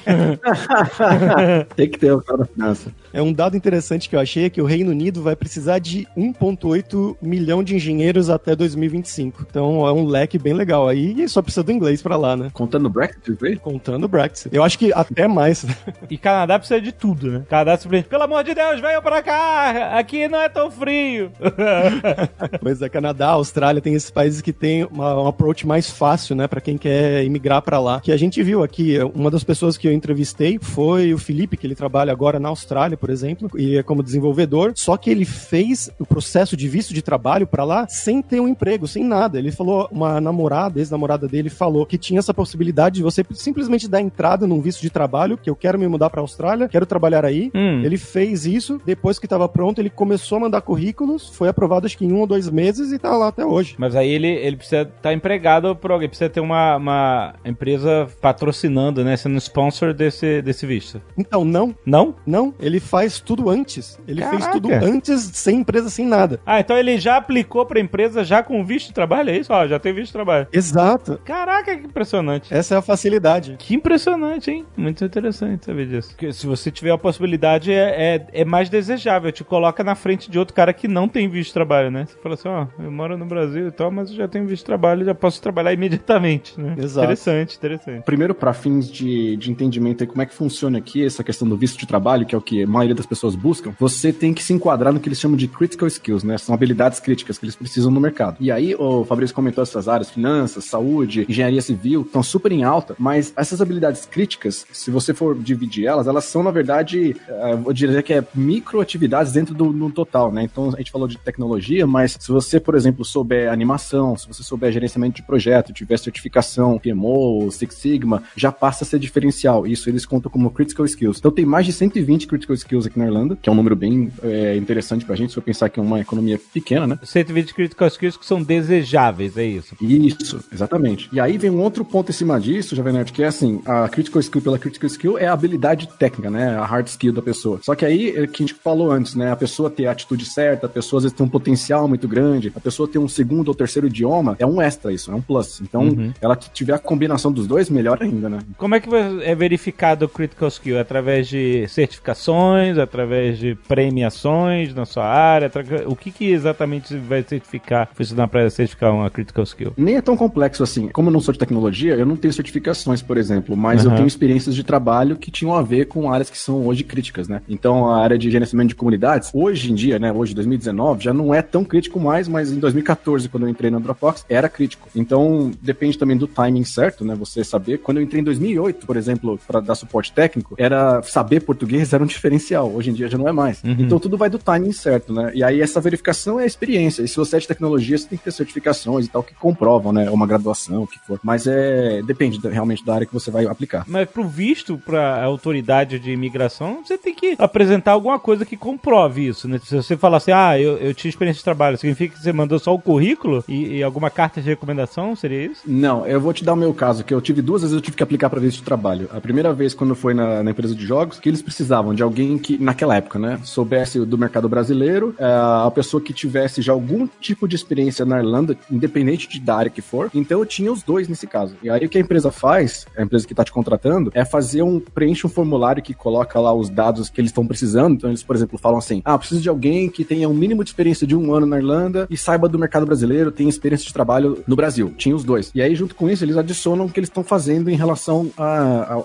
Tem que ter o cara da finança. É um dado interessante que eu achei é que o Reino Unido vai precisar de 1,8 milhão de engenheiros até 2025. Então é um leque bem legal aí e só precisa do inglês pra lá, né? Contando o Brexit? Contando o Brexit. Eu acho que até mais. E Canadá precisa de tudo, né? Canadá simplesmente, pelo amor de Deus, venham pra cá! Aqui não é tão frio! pois é, Canadá, Austrália, tem esses países que tem uma, um approach mais fácil, né, Pra quem quer imigrar pra lá. Que a gente viu aqui, uma das pessoas que eu entrevistei foi o Felipe, que ele trabalha agora na Austrália, por exemplo, e é como desenvolvedor, só que ele fez o processo de visto de trabalho pra lá sem ter um emprego, sem nada. Ele falou, uma namorada, ex-namorada dele, falou que tinha essa possibilidade de você simplesmente dar entrada num visto de trabalho, que eu quero me mudar pra Austrália, quero trabalhar aí. Hum. Ele fez isso, depois que tava pronto, ele começou a mandar currículos, foi aprovado acho que em um ou dois meses e tá lá até hoje. Mas aí ele, ele precisa estar empregado por alguém, precisa ter uma, uma empresa patrocinando, né? Sendo sponsor desse, desse visto. Então, não, Não? não, ele faz tudo antes. Ele fez Caraca. tudo antes, sem empresa, sem nada. Ah, então ele já aplicou pra empresa já com visto de trabalho, é isso? Ó, já tem visto de trabalho. Exato. Caraca, que impressionante. Essa é a facilidade. Que impressionante, hein? Muito interessante saber disso. Porque se você tiver a possibilidade, é, é, é mais desejável. Te coloca na frente de outro cara que não tem visto de trabalho, né? Você fala assim, ó, eu moro no Brasil e tal, mas eu já tenho visto de trabalho, já posso trabalhar imediatamente, né? Exato. Interessante, interessante. Primeiro, para fins de, de entendimento aí como é que funciona aqui essa questão do visto de trabalho, que é o que a maioria das pessoas buscam, você tem que se enquadrar no que eles chamam de critical skills, né? São habilidades críticas que eles precisam no mercado. E aí, o Fabrício comentou essas áreas, finanças, saúde, engenharia civil, estão super em alta, mas essas habilidades críticas, se você for dividir elas, elas são, na verdade, eh, eu diria que é microatividades dentro do no total, né? Então, a gente falou de tecnologia, mas se você, por exemplo, souber animação, se você souber gerenciamento de projeto, tiver certificação PMO, Six Sigma, já passa a ser diferencial. Isso eles contam como critical skills. Então, tem mais de 120 critical skills aqui na Irlanda, que é um número bem é, interessante pra gente, se eu pensar que é uma economia pequena, né? 120 critical skills que são desejáveis, é isso. Isso, exatamente. E aí vem um outro ponto em cima disso, Jovem Nerd, que é assim, a critical skill pela critical skill é a habilidade técnica, né? A hard skill da pessoa. Só que aí, que a gente falou antes, né? A pessoa ter a atitude certa, a pessoa às vezes tem um potencial muito grande, a pessoa ter um segundo ou terceiro idioma, é um extra isso, é um plus. Então, Uhum. ela que tiver a combinação dos dois, melhor ainda, né? Como é que é verificado o Critical Skill? Através de certificações, através de premiações na sua área? O que, que exatamente vai certificar, funcionar para certificar uma Critical Skill? Nem é tão complexo assim. Como eu não sou de tecnologia, eu não tenho certificações, por exemplo, mas Aham. eu tenho experiências de trabalho que tinham a ver com áreas que são hoje críticas, né? Então, a área de gerenciamento de comunidades, hoje em dia, né, hoje 2019, já não é tão crítico mais, mas em 2014, quando eu entrei na Dropbox, era crítico. Então, depende também do timing certo, né? Você saber. Quando eu entrei em 2008, por exemplo, para dar suporte técnico, era saber português era um diferencial. Hoje em dia já não é mais. Então, tudo vai do timing certo, né? E aí, essa verificação é a experiência. E se você é de tecnologia, você tem que ter certificações e tal que comprovam, né? Uma graduação, o que for. Mas é. Depende realmente da área que você vai aplicar. Mas pro visto, pra autoridade de imigração, você tem que apresentar alguma coisa que comprove isso, né? Se você falar assim, ah, eu, eu tinha experiência de trabalho, significa que você mandou só o currículo e, e alguma carta de recomendação, seria isso? Não, eu vou te dar o meu caso, que eu tive duas vezes eu tive que aplicar para visto de trabalho. A primeira vez, quando foi na, na empresa de jogos, que eles precisavam de alguém que, naquela época, né, soubesse do mercado brasileiro, é, a pessoa que tivesse já algum tipo de experiência na Irlanda, independente de da área que for. Então eu tinha os dois nesse caso. E aí o que a empresa faz, a empresa que tá te contratando, é fazer um, preenche um formulário que coloca lá os dados que eles estão precisando. Então eles, por exemplo, falam assim, ah, preciso de alguém que tenha um mínimo de experiência de um ano na Irlanda e saiba do mercado brasileiro, tenha experiência de trabalho no Brasil. Tinha os dois. E aí, junto com isso, eles adicionam o que eles estão fazendo em relação a,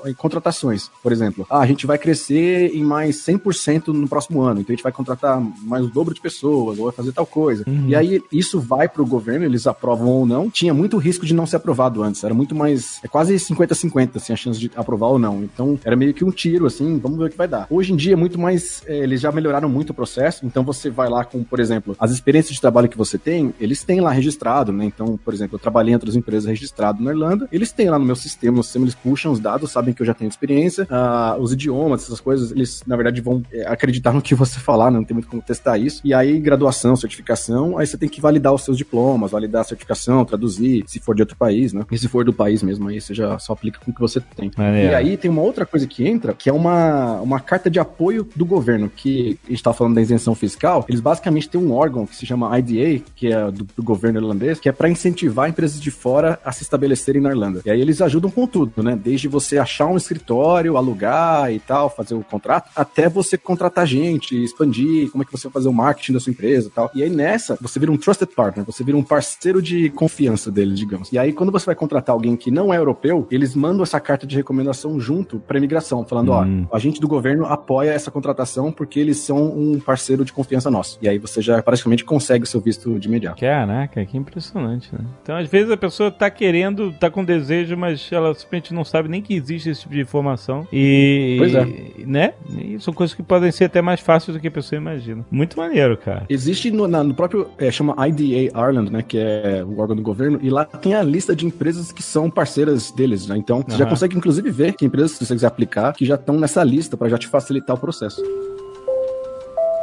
a- a contratações. Por exemplo, ah, a gente vai crescer em mais 100% no próximo ano, então a gente vai contratar mais o dobro de pessoas, ou vai fazer tal coisa. E aí, isso vai pro governo, eles aprovam ou não. Tinha muito risco de não ser aprovado antes, era muito mais, é quase 50-50, assim, a chance de aprovar ou não. Então, era meio que um tiro, assim, vamos ver o que vai dar. Hoje em dia é muito mais, é, eles já melhoraram muito o processo, então você vai lá com, por exemplo, as experiências de trabalho que você tem, eles têm lá registrado, né? Então, por exemplo, eu trabalhei em outras empresas registrado na Irlanda, eles têm lá no meu sistema, no sistema eles puxam os dados, sabem que eu já tenho experiência, ah, os idiomas, essas coisas, eles, na verdade, vão é, acreditar no que você falar, né? Não tem muito como testar isso. E aí, graduação, certificação, aí você tem que validar os seus diplomas, validar a certificação, traduzir, se for de outro país, né? E se for do país mesmo, aí você já só aplica com o que você tem. Maneiro. E aí tem uma outra coisa que entra, que é uma, uma carta de apoio do governo, que a gente tá falando da isenção fiscal, eles basicamente têm um órgão que se chama IDA, que é do, do governo irlandês, que é para incentivar empresas de fora a se estabelecerem na Irlanda. E aí eles ajudam com tudo, né? Desde você achar um escritório, alugar e tal, fazer o contrato, até você contratar gente, expandir, como é que você vai fazer o marketing da sua empresa e tal. E aí nessa, você vira um trusted partner, você vira um parceiro de confiança deles, digamos. E aí quando você vai contratar alguém que não é europeu, eles mandam essa carta de recomendação junto para imigração, falando, Hum. ó, a gente do governo apoia essa contratação porque eles são um parceiro de confiança nosso. E aí você já praticamente consegue o seu visto de imediato. Caraca, que impressionante, né? Então, às vezes a pessoa tá querendo, tá com desejo, mas ela simplesmente não sabe nem que existe esse tipo de informação. E. Pois é. Né? E são coisas que podem ser até mais fáceis do que a pessoa imagina. Muito maneiro, cara. Existe no, na- no próprio, é, chama IDA Ireland, né, que é o órgão do governo, e lá tem a lista de empresas que são parceiras deles, né? Então, você já Aham. consegue inclusive ver que empresas, se você quiser aplicar, que já estão nessa lista para já te facilitar o processo.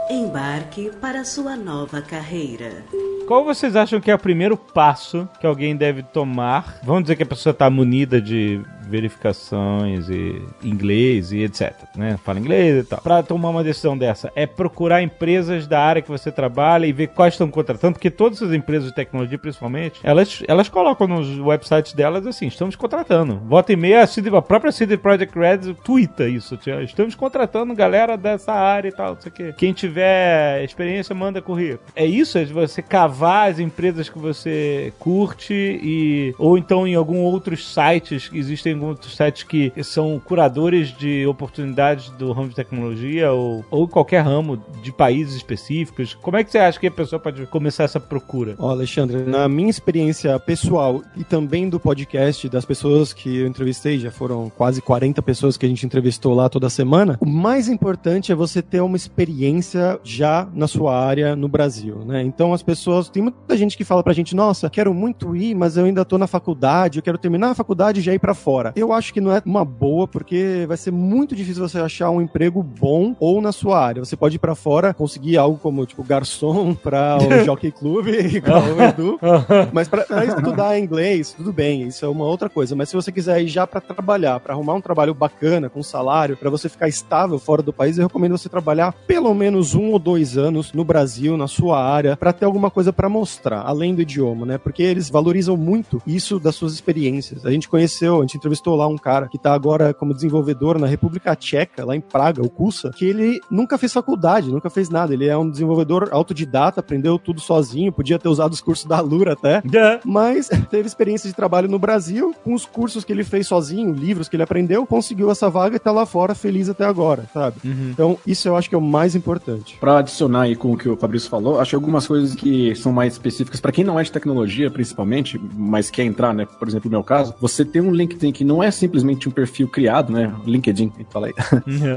Embarque para sua nova carreira. Qual vocês acham que é o primeiro passo que alguém deve tomar? Vamos dizer que a pessoa está munida de verificações e inglês e etc, né? Fala inglês e tal. Para tomar uma decisão dessa, é procurar empresas da área que você trabalha e ver quais estão contratando, porque todas as empresas de tecnologia, principalmente, elas, elas colocam nos websites delas assim, estamos contratando. Volta e meia, a, CD a própria CD Projekt Red twitta isso, estamos contratando galera dessa área e tal, não sei o quê. Quem tiver experiência, manda currículo. É isso, é de você cavar as empresas que você curte e ou então em algum outros sites, existem outros sites que são curadores de oportunidades do ramo de tecnologia ou, ou qualquer ramo de países específicos. Como é que você acha que a pessoa pode começar essa procura? Ó, Alexandre, na minha experiência pessoal e também do podcast, das pessoas que eu entrevistei, já foram quase 40 pessoas que a gente entrevistou lá toda semana, o mais importante é você ter uma experiência já na sua área no Brasil, né? Então as pessoas, tem muita gente que fala pra gente, nossa, quero muito ir, mas eu ainda tô na faculdade, eu quero terminar a faculdade e já ir pra fora. Fora. Eu acho que não é uma boa, porque vai ser muito difícil você achar um emprego bom ou na sua área. Você pode ir pra fora, conseguir algo como, tipo, garçom pra o Jockey Club, igual o Edu. Mas pra, pra estudar inglês, tudo bem, isso é uma outra coisa. Mas se você quiser ir já pra trabalhar, pra arrumar um trabalho bacana, com salário, pra você ficar estável fora do país, eu recomendo você trabalhar pelo menos um ou dois anos no Brasil, na sua área, pra ter alguma coisa pra mostrar, além do idioma, né? Porque eles valorizam muito isso das suas experiências. A gente conheceu, a gente entrevistou lá um cara que tá agora como desenvolvedor na República Tcheca, lá em Praga, o Kusa, que ele nunca fez faculdade, nunca fez nada. Ele é um desenvolvedor autodidata, aprendeu tudo sozinho, podia ter usado os cursos da Lura até, mas teve experiência de trabalho no Brasil, com os cursos que ele fez sozinho, livros que ele aprendeu, conseguiu essa vaga e tá lá fora feliz até agora, sabe? Então, isso eu acho que é o mais importante. Pra adicionar aí com o que o Fabrício falou, acho que algumas coisas que são mais específicas pra quem não é de tecnologia, principalmente, mas quer entrar, né? Por exemplo, no meu caso, você tem um LinkedIn que não é simplesmente um perfil criado, né? LinkedIn, fala aí.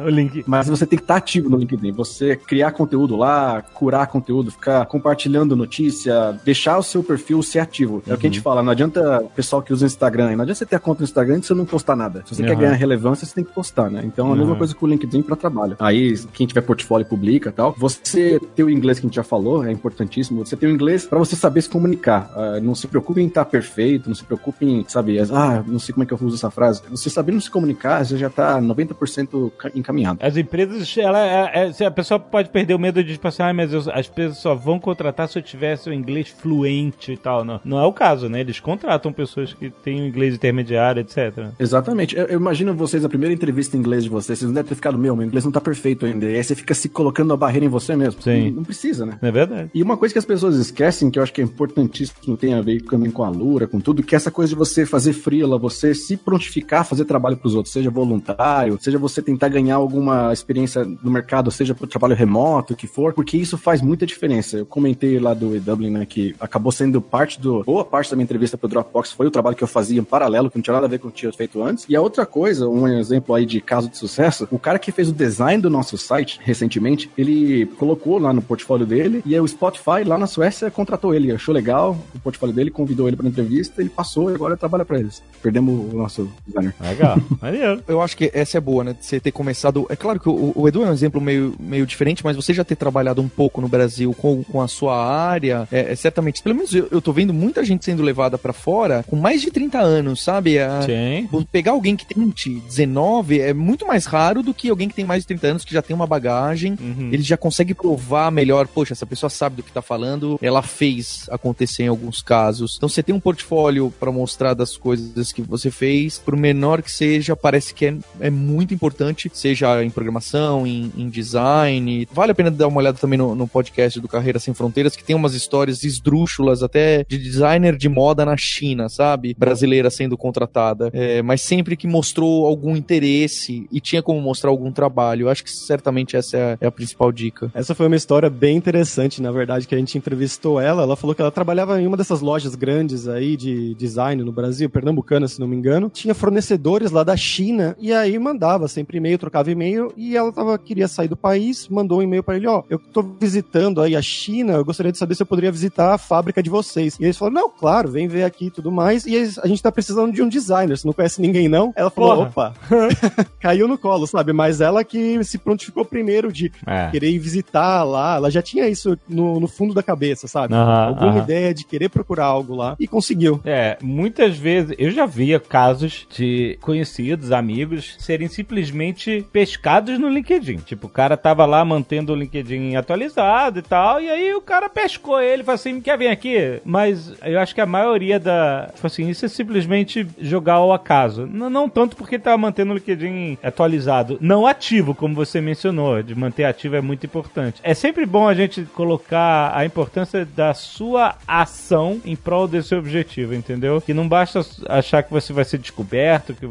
o link. Mas você tem que estar ativo no LinkedIn. Você criar conteúdo lá, curar conteúdo, ficar compartilhando notícia, deixar o seu perfil ser ativo. É o que a gente fala, não adianta o pessoal que usa o Instagram, não adianta você ter a conta no Instagram e você não postar nada. Se você quer Uhum. ganhar relevância, você tem que postar, né? Então, a mesma Uhum. coisa com o LinkedIn para trabalho. Aí, quem tiver portfólio publica e tal. Você ter o inglês que a gente já falou, é importantíssimo. Você ter o inglês para você saber se comunicar. Ah, não se preocupe em estar perfeito, não se preocupe em, sabe, ah, não sei como é que eu uso essa frase. Você sabendo se comunicar, você já tá 90% ca- encaminhado. As empresas, ela, é- é- a pessoa pode perder o medo de tipo assim, ah, mas eu- as empresas só vão contratar se eu tivesse o inglês fluente e tal. Não, não é o caso, né? Eles contratam pessoas que têm o inglês intermediário, etc. Exatamente. Eu, eu imagino vocês, a primeira entrevista em inglês de vocês, vocês não devem ter ficado, meu, meu inglês não tá perfeito ainda. E aí você fica se colocando a barreira em você mesmo. Sim. Não, não precisa, né? É verdade? E uma coisa que as pessoas esquecem, que eu acho que é importantíssimo, tem a ver também com a Lura, com tudo, que é essa coisa de você fazer freela, você se prontificar fazer trabalho pros outros, seja voluntário, seja você tentar ganhar alguma experiência no mercado, seja pro trabalho remoto, o que for, porque isso faz muita diferença. Eu comentei lá do E-Dublin, né, que acabou sendo parte do, boa parte da minha entrevista pro Dropbox foi o trabalho que eu fazia em paralelo, que não tinha nada a ver com o que eu tinha feito antes. E a outra coisa, um exemplo aí de caso de sucesso, o cara que fez o design do nosso site recentemente, ele colocou lá no portfólio dele e o Spotify lá na Suécia contratou ele, achou legal o portfólio dele, convidou ele para entrevista, ele passou e agora trabalha para eles. Perdemos o nosso designer. Legal. Maneiro. Eu acho que essa é boa, né? de Você ter começado. É claro que o, o Edu é um exemplo meio, meio diferente, mas você já ter trabalhado um pouco no Brasil com, com a sua área, é, é certamente. Pelo menos eu, eu tô vendo muita gente sendo levada pra fora com mais de 30 anos, sabe? A- Sim. Pegar alguém que tem 20, 19 é muito mais raro do que alguém que tem mais de 30 anos, que já tem uma bagagem, Uhum. ele já consegue provar melhor, poxa, essa pessoa sabe do que tá falando, ela fez acontecer em alguns casos. Então você tem um portfólio pra mostrar das coisas que você fez, por menor que seja, parece que é, é muito importante, seja em programação, em, em design. Vale a pena dar uma olhada também no, no podcast do Carreira Sem Fronteiras, que tem umas histórias esdrúxulas até de designer de moda na China, sabe? Brasileira sendo contratada. É, mas sempre que mostrou algum interesse e tinha como mostrar algum trabalho. Eu acho que certamente essa é a, é a principal dica. Essa foi uma história bem interessante, na verdade, que a gente entrevistou ela. Ela falou que ela trabalhava em uma dessas lojas grandes aí de design no Brasil, pernambucana, se não me engano. Tinha fornecedores lá da China e aí mandava sempre e-mail, trocava e-mail e ela tava, queria sair do país, mandou um e-mail pra ele, ó, eu tô visitando aí a China, eu gostaria de saber se eu poderia visitar a fábrica de vocês. E eles falaram, não, claro, vem ver aqui e tudo mais. E eles- a gente tá precisando de um designer, você não conhece ninguém não? Ela falou, Porra. opa, caiu no colo, sabe? Mas ela que se prontificou primeiro de É. querer ir visitar lá, ela já tinha isso no, no fundo da cabeça, sabe? Alguma ideia de querer procurar algo lá e conseguiu. É, muitas vezes eu já via casos de conhecidos, amigos, serem simplesmente pescados no LinkedIn. Tipo, o cara tava lá mantendo o LinkedIn atualizado e tal, e aí o cara pescou ele falou assim: quer vir aqui? Mas eu acho que a maioria da. Tipo assim, isso é simplesmente jogar ao acaso. Não, não tanto porque tava mantendo o LinkedIn atualizado, não ativo, como você mencionou. De manter ativo é muito importante. É sempre bom a gente colocar a importância da sua ação em prol desse objetivo, entendeu? Que não basta achar que você vai ser descoberto, que,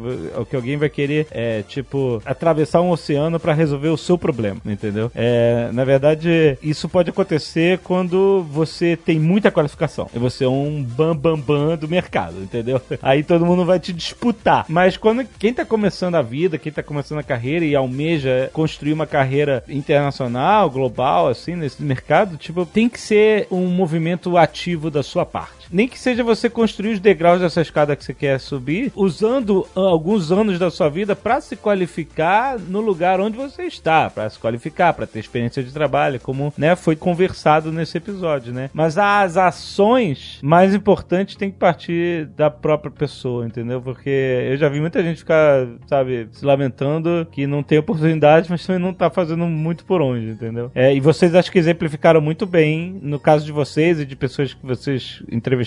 que alguém vai querer, é, tipo, atravessar um oceano pra resolver o seu problema, entendeu? É, na verdade, isso pode acontecer quando você tem muita qualificação e você é um bam bam bam do mercado, entendeu? Aí todo mundo vai te disputar. Mas quando quem tá começando a vida, quem tá começando a carreira e almeja construir uma carreira internacional, global, assim, nesse mercado, tipo, tem que ser um movimento ativo da sua parte. Nem que seja você construir os degraus dessa escada que você quer subir, usando ah, alguns anos da sua vida para se qualificar no lugar onde você está, para se qualificar, para ter experiência de trabalho, como né, foi conversado nesse episódio, né? Mas as ações mais importantes têm que partir da própria pessoa, entendeu? Porque eu já vi muita gente ficar, sabe, se lamentando que não tem oportunidade, mas também não tá fazendo muito por onde, entendeu? É, e vocês acho que exemplificaram muito bem, no caso de vocês e de pessoas que vocês entrevistaram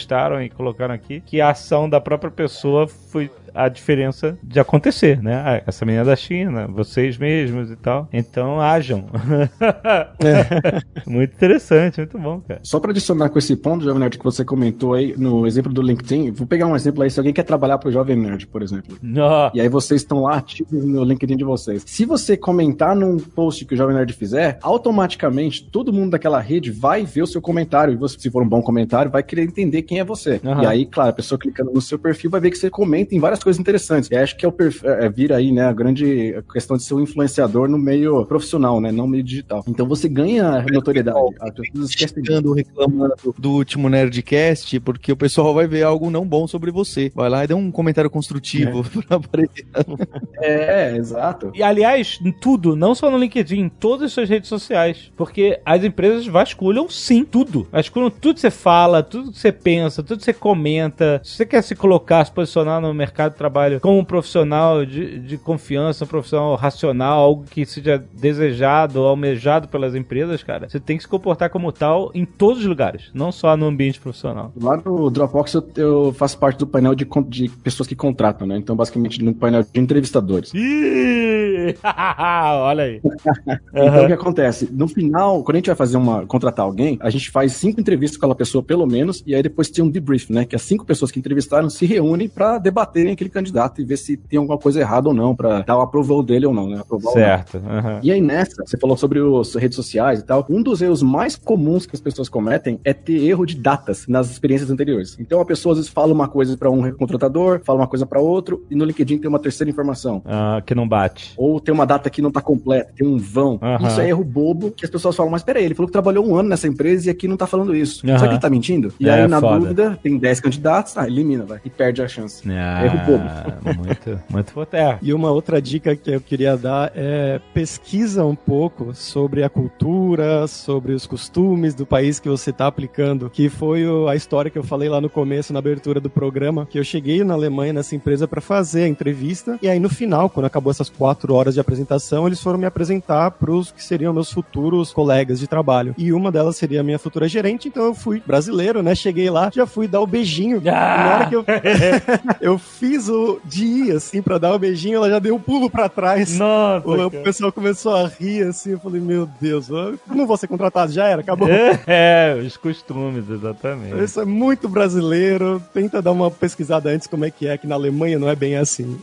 e colocaram aqui, que a ação da própria pessoa foi a diferença de acontecer, né? Ah, Essa menina da China, vocês mesmos e tal. Então, ajam. muito interessante, muito bom, cara. Só para adicionar com esse ponto, Jovem Nerd, que você comentou aí no exemplo do LinkedIn, vou pegar um exemplo aí, se alguém quer trabalhar pro Jovem Nerd, por exemplo. E aí vocês estão lá ativos no LinkedIn de vocês. Se você comentar num post que o Jovem Nerd fizer, automaticamente todo mundo daquela rede vai ver o seu comentário. E você, se for um bom comentário, vai querer entender quem é você. Aham. E aí, claro, a pessoa clicando no seu perfil vai ver que você comenta em várias coisas interessantes. E acho que é o perfil, é, vira aí, né, a grande questão de ser um influenciador no meio profissional, né, não meio digital. Então você ganha notoriedade. As pessoas esquecem disso. Reclamando do último Nerdcast, porque o pessoal vai ver algo não bom sobre você. Vai lá e dá um comentário construtivo pra aparecer. É, exato. E aliás, em tudo, não só no LinkedIn, em todas as suas redes sociais. Porque as empresas vasculham sim tudo. Vasculham tudo que você fala, tudo que você pensa, tudo que você comenta. Se você quer se colocar, se posicionar no mercado de trabalho como um profissional de, de confiança, um profissional racional, algo que seja desejado ou almejado pelas empresas, cara, você tem que se comportar como tal em todos os lugares, não só no ambiente profissional. Lá no Dropbox eu, eu faço parte do painel de, de pessoas que contratam, né? Então, basicamente, no painel de entrevistadores. Ih! Olha aí. Então, o que acontece? No final, quando a gente vai fazer uma. contratar alguém, a gente faz cinco entrevistas com aquela pessoa, pelo menos, e aí depois tem um debrief, né? Que as cinco pessoas que entrevistaram se reúnem pra debaterem aquele candidato e ver se tem alguma coisa errada ou não, pra dar o approval dele ou não, né? Não. Certo. aham. E aí nessa, você falou sobre as redes sociais e tal. Um dos erros mais comuns que as pessoas cometem é ter erro de datas nas experiências anteriores. Então a pessoa às vezes fala uma coisa pra um contratador, fala uma coisa pra outro, e no LinkedIn tem uma terceira informação. Ah, que não bate. Ou tem uma data que não tá completa, tem um vão. Aham. Isso é erro bobo que as pessoas falam, mas peraí, ele falou que trabalhou um ano nessa empresa e aqui não tá falando isso. Aham. Será que ele tá mentindo? E É, aí, na foda. dúvida, tem 10 candidatos, ah, elimina, vai. E perde a chance. Ah, Erro bobo. Muito, muito é. E uma outra dica que eu queria dar é pesquisa um pouco sobre a cultura, sobre os costumes do país que você está aplicando, que foi a história que eu falei lá no começo, na abertura do programa, que eu cheguei na Alemanha nessa empresa para fazer a entrevista, e aí no final, quando acabou essas quatro horas de apresentação, eles foram me apresentar para os que seriam meus futuros colegas de trabalho. E uma delas seria a minha futura gerente, então eu fui brasileiro, né? Cheguei lá, já fui dar o beijinho. E na hora que eu eu fiz o de ir, assim, pra dar o beijinho, ela já deu um pulo pra trás. Nossa, O cara. pessoal começou a rir, assim, eu falei, meu Deus, eu não vou ser contratado, já era, acabou. É, os costumes, exatamente. Isso é muito brasileiro, tenta dar uma pesquisada antes como é que é, que na Alemanha não é bem assim.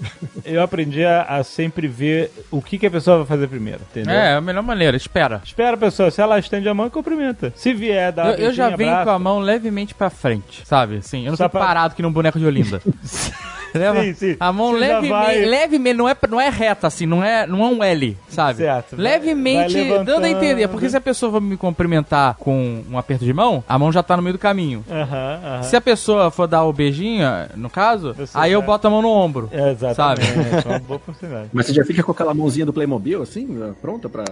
Eu aprendi a, a sempre ver o que, que a pessoa vai fazer primeiro, entendeu? É, é a melhor maneira, espera. Espera a pessoa, se ela estende a mão, cumprimenta. Se vier, dá Eu, eu já venho abraço. com a mão levemente pra frente, sabe? Assim, eu não Só fico pra- parado que num boneco de Olinda. Leva Sim, sim. a mão levemente, vai- levemente, não é, não é reta assim, não é, não é um L, sabe? Certo. Levemente vai dando a entender, porque se a pessoa vai me cumprimentar com um aperto de mão, a mão já tá no meio do caminho. Aham, aham. Se a pessoa for dar o beijinho, no caso, Você aí eu boto a mão no ombro. É, exatamente. Sabe? É uma boa oportunidade. Mas você já fica com aquela mãozinha do Playmobil, assim, pronta pra...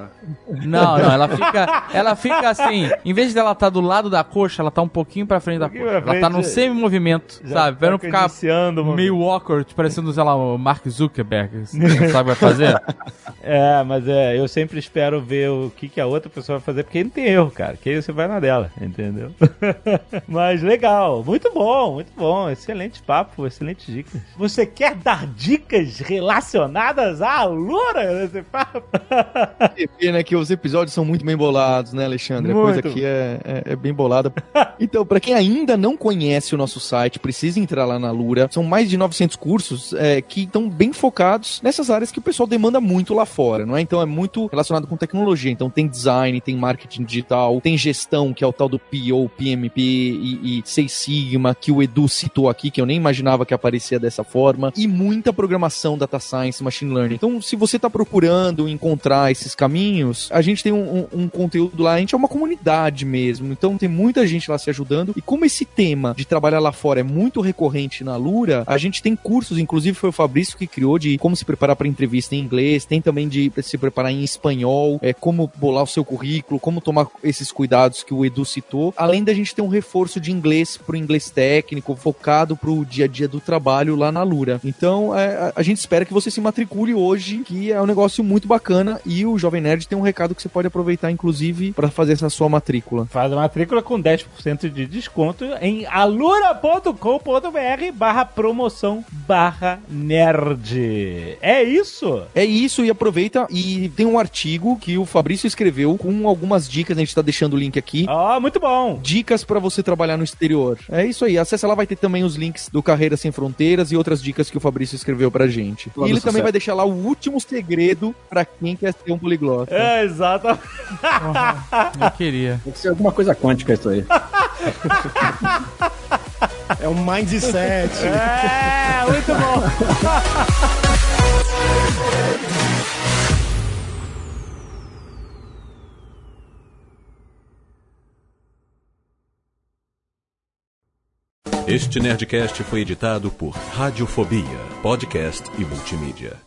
Não, não, ela fica, ela fica assim, em vez dela estar do lado da coxa, ela tá um pouquinho pra frente da pouquinho coxa. pra Ela tá frente, num semi-movimento, sabe? Pra não tá ficar iniciando o meio awkward, parecendo, sei lá, o Mark Zuckerberg, assim, não sabe o que vai fazer? É, mas é, eu sempre espero ver o que, que a outra pessoa vai fazer, porque não tem erro, cara. Que aí você vai na dela, entendeu? mas legal, muito bom, muito bom. Excelente papo, excelente dicas. Você quer dar dicas relacionadas à Lura nesse papo? Você vê, né, que os episódios são muito bem bolados, né, Alexandre? A coisa Muito. aqui é, é, é bem bolada. Então, pra quem ainda não conhece o nosso site, precisa entrar lá na Lura. São mais de 900 cursos é, que estão bem focados nessas áreas que o pessoal demanda muito lá fora, não é? Então é muito relacionado com tecnologia. Então tem design, tem marketing digital, tem gestão, que é o tal do PO, PMP e, e Seis Sigma, que o Edu citou aqui, que eu nem imaginava que aparecia dessa forma, e muita programação, data science, machine learning. Então, se você está procurando encontrar esses caminhos, a gente tem um, um- um conteúdo lá, a gente é uma comunidade mesmo, então tem muita gente lá se ajudando, e como esse tema de trabalhar lá fora é muito recorrente na Lura, a gente tem cursos, inclusive foi o Fabrício que criou de como se preparar para entrevista em inglês, tem também de se preparar em espanhol, é, como bolar o seu currículo, como tomar esses cuidados que o Edu citou. Além da gente ter um reforço de inglês pro inglês técnico, focado pro dia a dia do trabalho lá na Lura. Então, é, a, gente espera que você se matricule hoje, que é um negócio muito bacana e o Jovem Nerd tem um recado que você pode aproveitar, inclusive, para fazer essa sua matrícula. Faz a matrícula com 10% de desconto em alura.com.br barra promoção barra nerd. É isso? É isso, e aproveita e tem um artigo que o Fabrício escreveu com algumas dicas, a gente tá deixando o link aqui. Ó, muito bom. Dicas para você trabalhar no exterior. É isso aí, acessa lá, vai ter também os links do Carreira Sem Fronteiras e outras dicas que o Fabrício escreveu pra gente. Todo e ele sucesso. também vai deixar lá o último segredo pra quem quer ser um poliglota. É, exato. Eu queria. Tem que ser alguma coisa quântica isso aí. É um mindset. É, muito bom. Este Nerdcast foi editado por Radiofobia, podcast e multimídia.